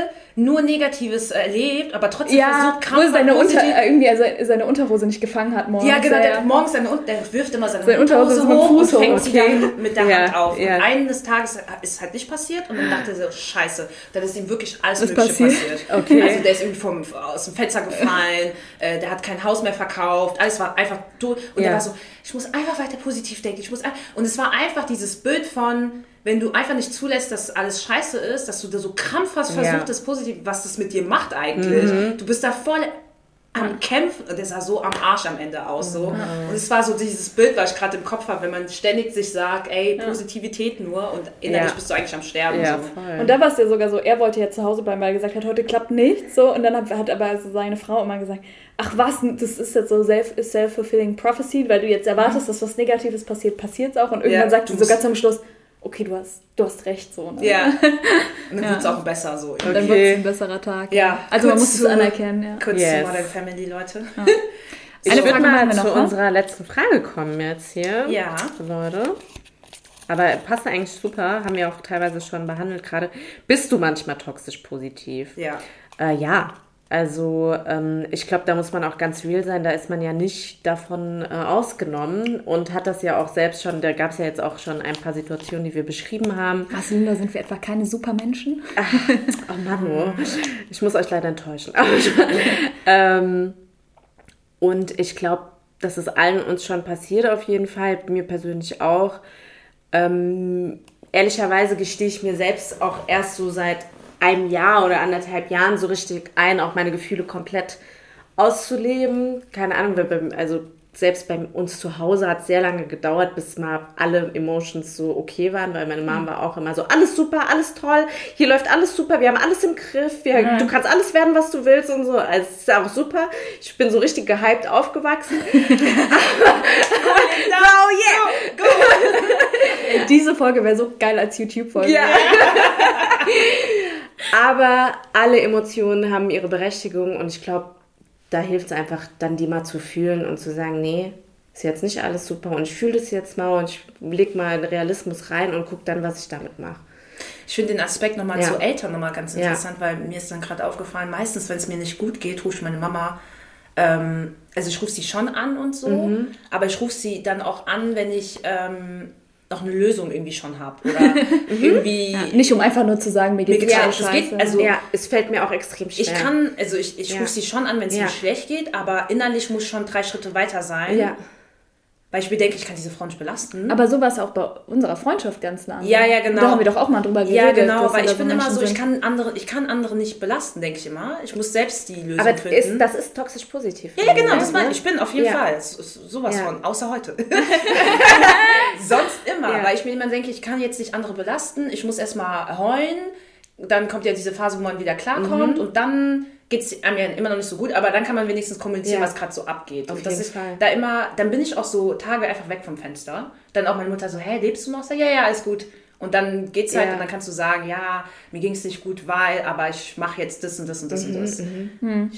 nur Negatives erlebt, aber trotzdem Ja, versucht, wo er seine, Unter, positiv- äh, irgendwie also seine Unterhose nicht gefangen hat morgens. Ja, genau, Ja, der morgens seine der wirft immer seine, Seine Unterhose Unterhose hoch Fuß und fängt hoch, sie okay. dann mit der Ja, Hand auf. ja. Und eines Tages ist halt nicht passiert und dann dachte er so, scheiße, dann ist ihm wirklich alles Mögliche passiert? passiert. Okay. Also der ist irgendwie vom, aus dem Fenster gefallen, äh, der hat kein Haus mehr verkauft, alles war einfach tot. Und Ja. er war so, ich muss einfach weiter positiv denken. Ich muss und es war einfach dieses Bild von, wenn du einfach nicht zulässt, dass alles scheiße ist, dass du da so krampfhaft Ja. versucht, das Positive, was das mit dir macht eigentlich. Du bist da voll am Kämpfen und der sah so am Arsch am Ende aus. So. Und es war so dieses Bild, was ich gerade im Kopf habe, wenn man ständig sich sagt, ey, Positivität nur und innerlich Ja. bist du eigentlich am Sterben. Ja, so. Und da war es ja sogar so, er wollte ja zu Hause bleiben, weil er gesagt hat, heute klappt nichts. So. Und dann hat, hat aber also seine Frau immer gesagt, ach was, das ist jetzt so self- self-fulfilling prophecy, weil du jetzt erwartest, dass was Negatives passiert, passiert es auch. Und irgendwann Ja, sagt sie so ganz am Schluss, okay, du hast, du hast recht. So, ne? Ja. Und dann Ja. wird es auch besser so. Und dann Okay. wird es ein besserer Tag. Ja, Also man kurz muss es zu- anerkennen. Ja. Kurz Yes. zu Modern Family, Leute. Ich Eine würde Frage mal zu noch, ne? unserer letzten Frage kommen jetzt hier. Ja. Leute. Aber passt eigentlich super, haben wir auch teilweise schon behandelt gerade. Bist du manchmal toxisch positiv? Ja. Äh, ja. Also ähm, ich glaube, da muss man auch ganz real sein. Da ist man ja nicht davon äh, ausgenommen und hat das ja auch selbst schon, da gab es ja jetzt auch schon ein paar Situationen, die wir beschrieben haben. Was, Linda, sind wir etwa keine Supermenschen? Oh Mann, oh. ich muss euch leider enttäuschen. ähm, und ich glaube, das ist allen uns schon passiert auf jeden Fall, mir persönlich auch. Ähm, ehrlicherweise gestehe ich mir selbst auch erst so seit einem Jahr oder anderthalb Jahren so richtig ein, auch meine Gefühle komplett auszuleben. Keine Ahnung, also selbst bei uns zu Hause hat es sehr lange gedauert, bis mal alle Emotions so okay waren, weil meine Mom war auch immer so, alles super, alles toll, hier läuft alles super, wir haben alles im Griff, wir, du kannst alles werden, was du willst und so. Also es ist auch super. Ich bin so richtig gehypt aufgewachsen. oh yeah! Diese Folge wäre so geil als YouTube-Folge. Ja. Aber alle Emotionen haben ihre Berechtigung und ich glaube, da hilft es einfach, dann die mal zu fühlen und zu sagen, nee, ist jetzt nicht alles super und ich fühle das jetzt mal und ich leg mal den Realismus rein und guck dann, was ich damit mache. Ich finde den Aspekt nochmal Ja. zu Eltern nochmal ganz Ja. interessant, weil mir ist dann gerade aufgefallen, meistens, wenn es mir nicht gut geht, rufe ich meine Mama, ähm, also ich rufe sie schon an und so, Mhm. aber ich rufe sie dann auch an, wenn ich ähm, noch eine Lösung irgendwie schon habe oder Mhm. irgendwie... Nicht um einfach nur zu sagen, mir geht's Mir scheiße. Es geht- also- ja, es fällt mir auch extrem schwer. Ich kann, also ich, ich Ja. rufe sie schon an, wenn es Ja. mir schlecht geht, aber innerlich muss schon drei Schritte weiter sein, Ja. weil ich mir denke, ich kann diese Frau nicht belasten. Aber so war es auch bei unserer Freundschaft ganz nah. Ja, ja, genau. Da haben wir doch auch mal drüber geredet. ja, genau, weil ich da bin immer so, ich kann andere, ich kann andere nicht belasten, denke ich immer. Ich muss selbst die Lösung Aber finden. ist, das ist toxisch positiv. Ja, ja, genau, das ne? meine ich. Ich bin auf jeden Ja. Fall. Sowas Ja. von, außer heute. Weil ich mir immer denke, ich kann jetzt nicht andere belasten, ich muss erstmal heulen, dann kommt ja diese Phase, wo man wieder klarkommt Mhm. und dann geht es einem ja immer noch nicht so gut, aber dann kann man wenigstens kommunizieren, Ja. was gerade so abgeht. Auf und das jeden ist Fall. da immer, dann bin ich auch so Tage einfach weg vom Fenster. Dann auch meine Mutter so, hä, lebst du noch? Sag, ja, ja, alles gut. Und dann geht's halt Ja. und dann kannst du sagen, ja, mir ging es nicht gut, weil, aber ich mache jetzt das und das und das Mhm, und das.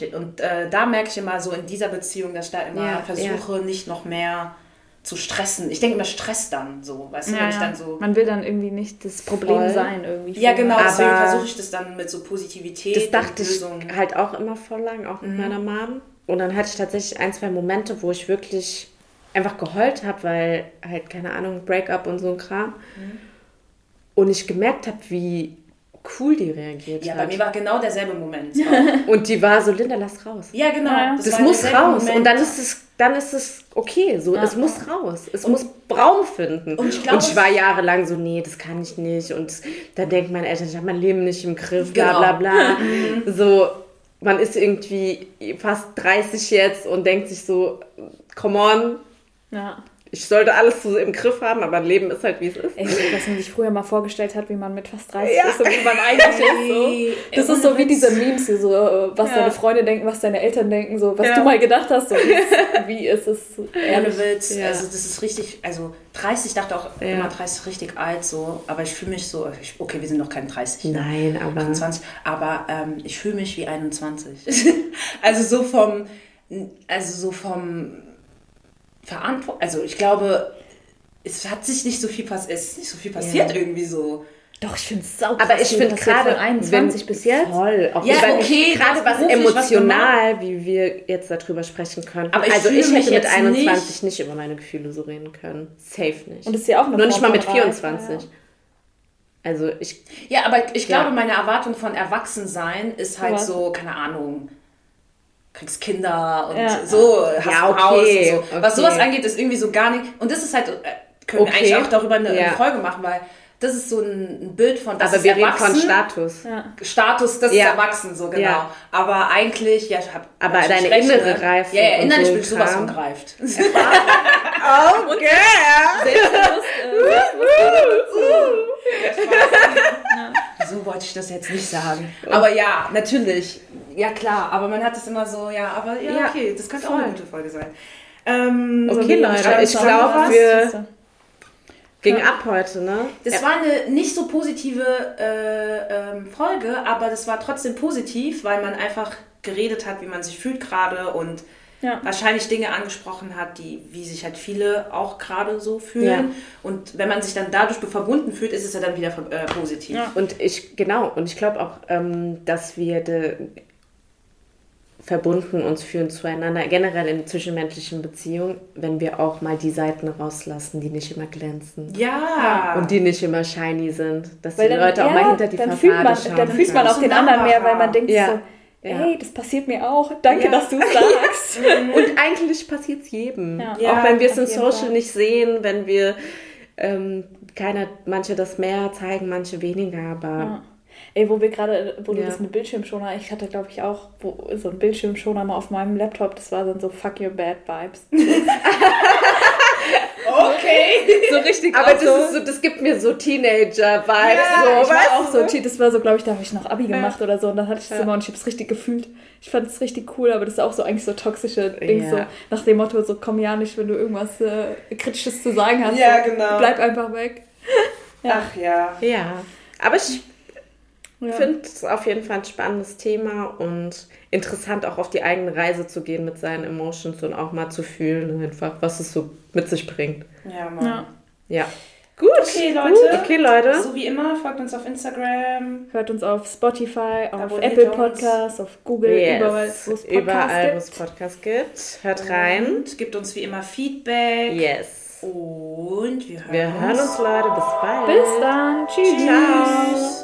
Ich- Und äh, da merke ich immer so in dieser Beziehung, dass ich da immer Ja, versuche, nicht noch mehr zu stressen. Ich denke immer Stress dann so, weißt du, Ja, wenn ich dann so. Man will dann irgendwie nicht das Problem Voll. sein. Irgendwie Ja, genau, deswegen Aber- versuche ich das dann mit so Positivität Das dachte und ich halt auch immer voll lang, auch mit Mhm. meiner Mom. Und dann hatte ich tatsächlich ein, zwei Momente, wo ich wirklich einfach geheult habe, weil halt, keine Ahnung, Breakup und so ein Kram. Mhm. Und ich gemerkt habe, wie cool die reagiert Ja, hat. bei mir war genau derselbe Moment. und die war so, Linda, lass raus. ja, genau. Ja, Das war muss raus. Moment. Und dann ist es, dann ist es okay. So, es muss raus. Es muss Raum finden. und ich glaube, und ich war jahrelang so, nee, das kann ich nicht. Und dann denken meine Eltern, ich habe mein Leben nicht im Griff, bla Genau. bla bla. so, man ist irgendwie fast 30 jetzt und denkt sich so, come on, Ja. Ich sollte alles so im Griff haben, aber Leben ist halt, wie es ist. Ey, was man sich früher mal vorgestellt hat, wie man mit fast 30 Ja. ist und wie man eigentlich ist. So. Das ohne ist so wie Witz. diese Memes, hier, so, äh, was Ja. deine Freunde denken, was deine Eltern denken, so, was Ja. du mal gedacht hast, so, wie, ist es Ohne ehrlich. Witz. Ja. Also das ist richtig, also 30, ich dachte auch Ja. immer 30 ist richtig alt so, aber ich fühle mich so, ich, okay, wir sind noch keine 30. ne? Nein, aber 28, aber ähm, ich fühle mich wie 21. also so vom, also so vom Verantwortung, also ich glaube, es hat sich nicht so viel passiert, es ist nicht so viel passiert Ja. irgendwie so. Doch, ich finde es sau Aber ich finde gerade von 21 bis jetzt. Voll. Auch Ja, okay, gerade was beruflich, was emotional, wie wir jetzt darüber sprechen können. Aber ich also ich hätte mit jetzt 21 nicht. über meine Gefühle so reden können. Safe nicht. Und das ist ja auch eine Nur nicht mal mit von Reife, 24. Also ich Ja, aber ich Ja. glaube, meine Erwartung von Erwachsensein ist halt Was? so, keine Ahnung, kriegst Kinder und Ja. so, hast Ja, ein Haus okay, und so. Was okay. sowas angeht, ist irgendwie so gar nicht. Und das ist halt, äh, können wir Okay. eigentlich auch darüber eine, Ja. eine Folge machen, weil das ist so ein Bild von, das Aber ist wir reden von Status. Ja. Status, das Ja. ist erwachsen, so genau. Ja. Aber eigentlich, ja, ich hab Aber deine recht, innere ne? Reife Ja, ja, innerlich so bin ich sowas von greift. Okay. Selbstbewusst, äh, So wollte ich das jetzt nicht sagen. Aber ja, natürlich. Ja, klar. Aber man hat es immer so, ja, aber ja, Ja, okay, das könnte auch voll. eine gute Folge sein. Ähm, Okay, Leute, ich glaube, was. wir ging ab heute, ne? Das war eine nicht so positive äh, ähm, Folge, aber das war trotzdem positiv, weil man einfach geredet hat, wie man sich fühlt gerade und Ja. wahrscheinlich Dinge angesprochen hat, die, wie sich halt viele auch gerade so fühlen. Ja. Und wenn man sich dann dadurch verbunden fühlt, ist es ja dann wieder äh, positiv. Ja. Und ich, genau, und ich glaube auch, ähm, dass wir de, verbunden uns fühlen zueinander, generell in zwischenmenschlichen Beziehungen, wenn wir auch mal die Seiten rauslassen, die nicht immer glänzen. Ja. Und die nicht immer shiny sind. Dass Weil die dann, Leute auch mal hinter die dann Fassade fühlt man, schauen. Dann fühlt man auch den anderen mehr, weil man denkt Ja. so, Ja. hey, das passiert mir auch. Danke, Ja. dass du es sagst. Und eigentlich passiert es jedem. Ja. Ja, auch wenn wir es in Social Fall. nicht sehen, wenn wir ähm, keiner, manche das mehr zeigen, manche weniger, aber Ja. Ey, wo wir gerade, wo du Ja. das mit Bildschirmschoner, ich hatte glaube ich auch wo, so ein Bildschirmschoner mal auf meinem Laptop, das war dann so fuck your bad vibes. okay. so richtig aber das, ist so, das gibt mir so Teenager-Vibes. Ja, so, ich auch du? so, das war so, glaube ich, da habe ich noch Abi gemacht oder so und dann hatte ich das Ja. immer und ich habe es richtig gefühlt. Ich fand es richtig cool, aber das ist auch so eigentlich so toxische Ding, Ja. so nach dem Motto, so komm ja nicht, wenn du irgendwas äh, Kritisches zu sagen hast. Ja, so, genau. Bleib einfach weg. Ja. Ach ja. Ja, aber ich Ja. finde es auf jeden Fall ein spannendes Thema und interessant auch auf die eigene Reise zu gehen mit seinen Emotions und auch mal zu fühlen einfach, was es so mit sich bringt. Ja, Mann. Ja. Ja. Gut. Okay, Leute. Gut. Okay, Leute. So wie immer, folgt uns auf Instagram. Hört uns auf Spotify, auf Abonniert Apple uns. Podcasts, auf Google, überall, Yes. wo es Podcasts Überall, wo es gibt. Podcasts gibt. Hört rein. Und gibt uns wie immer Feedback. Yes. Und wir hören Wir hören uns, Leute. Bis bald. Bis dann. Tschüss. Ciao. Tschüss.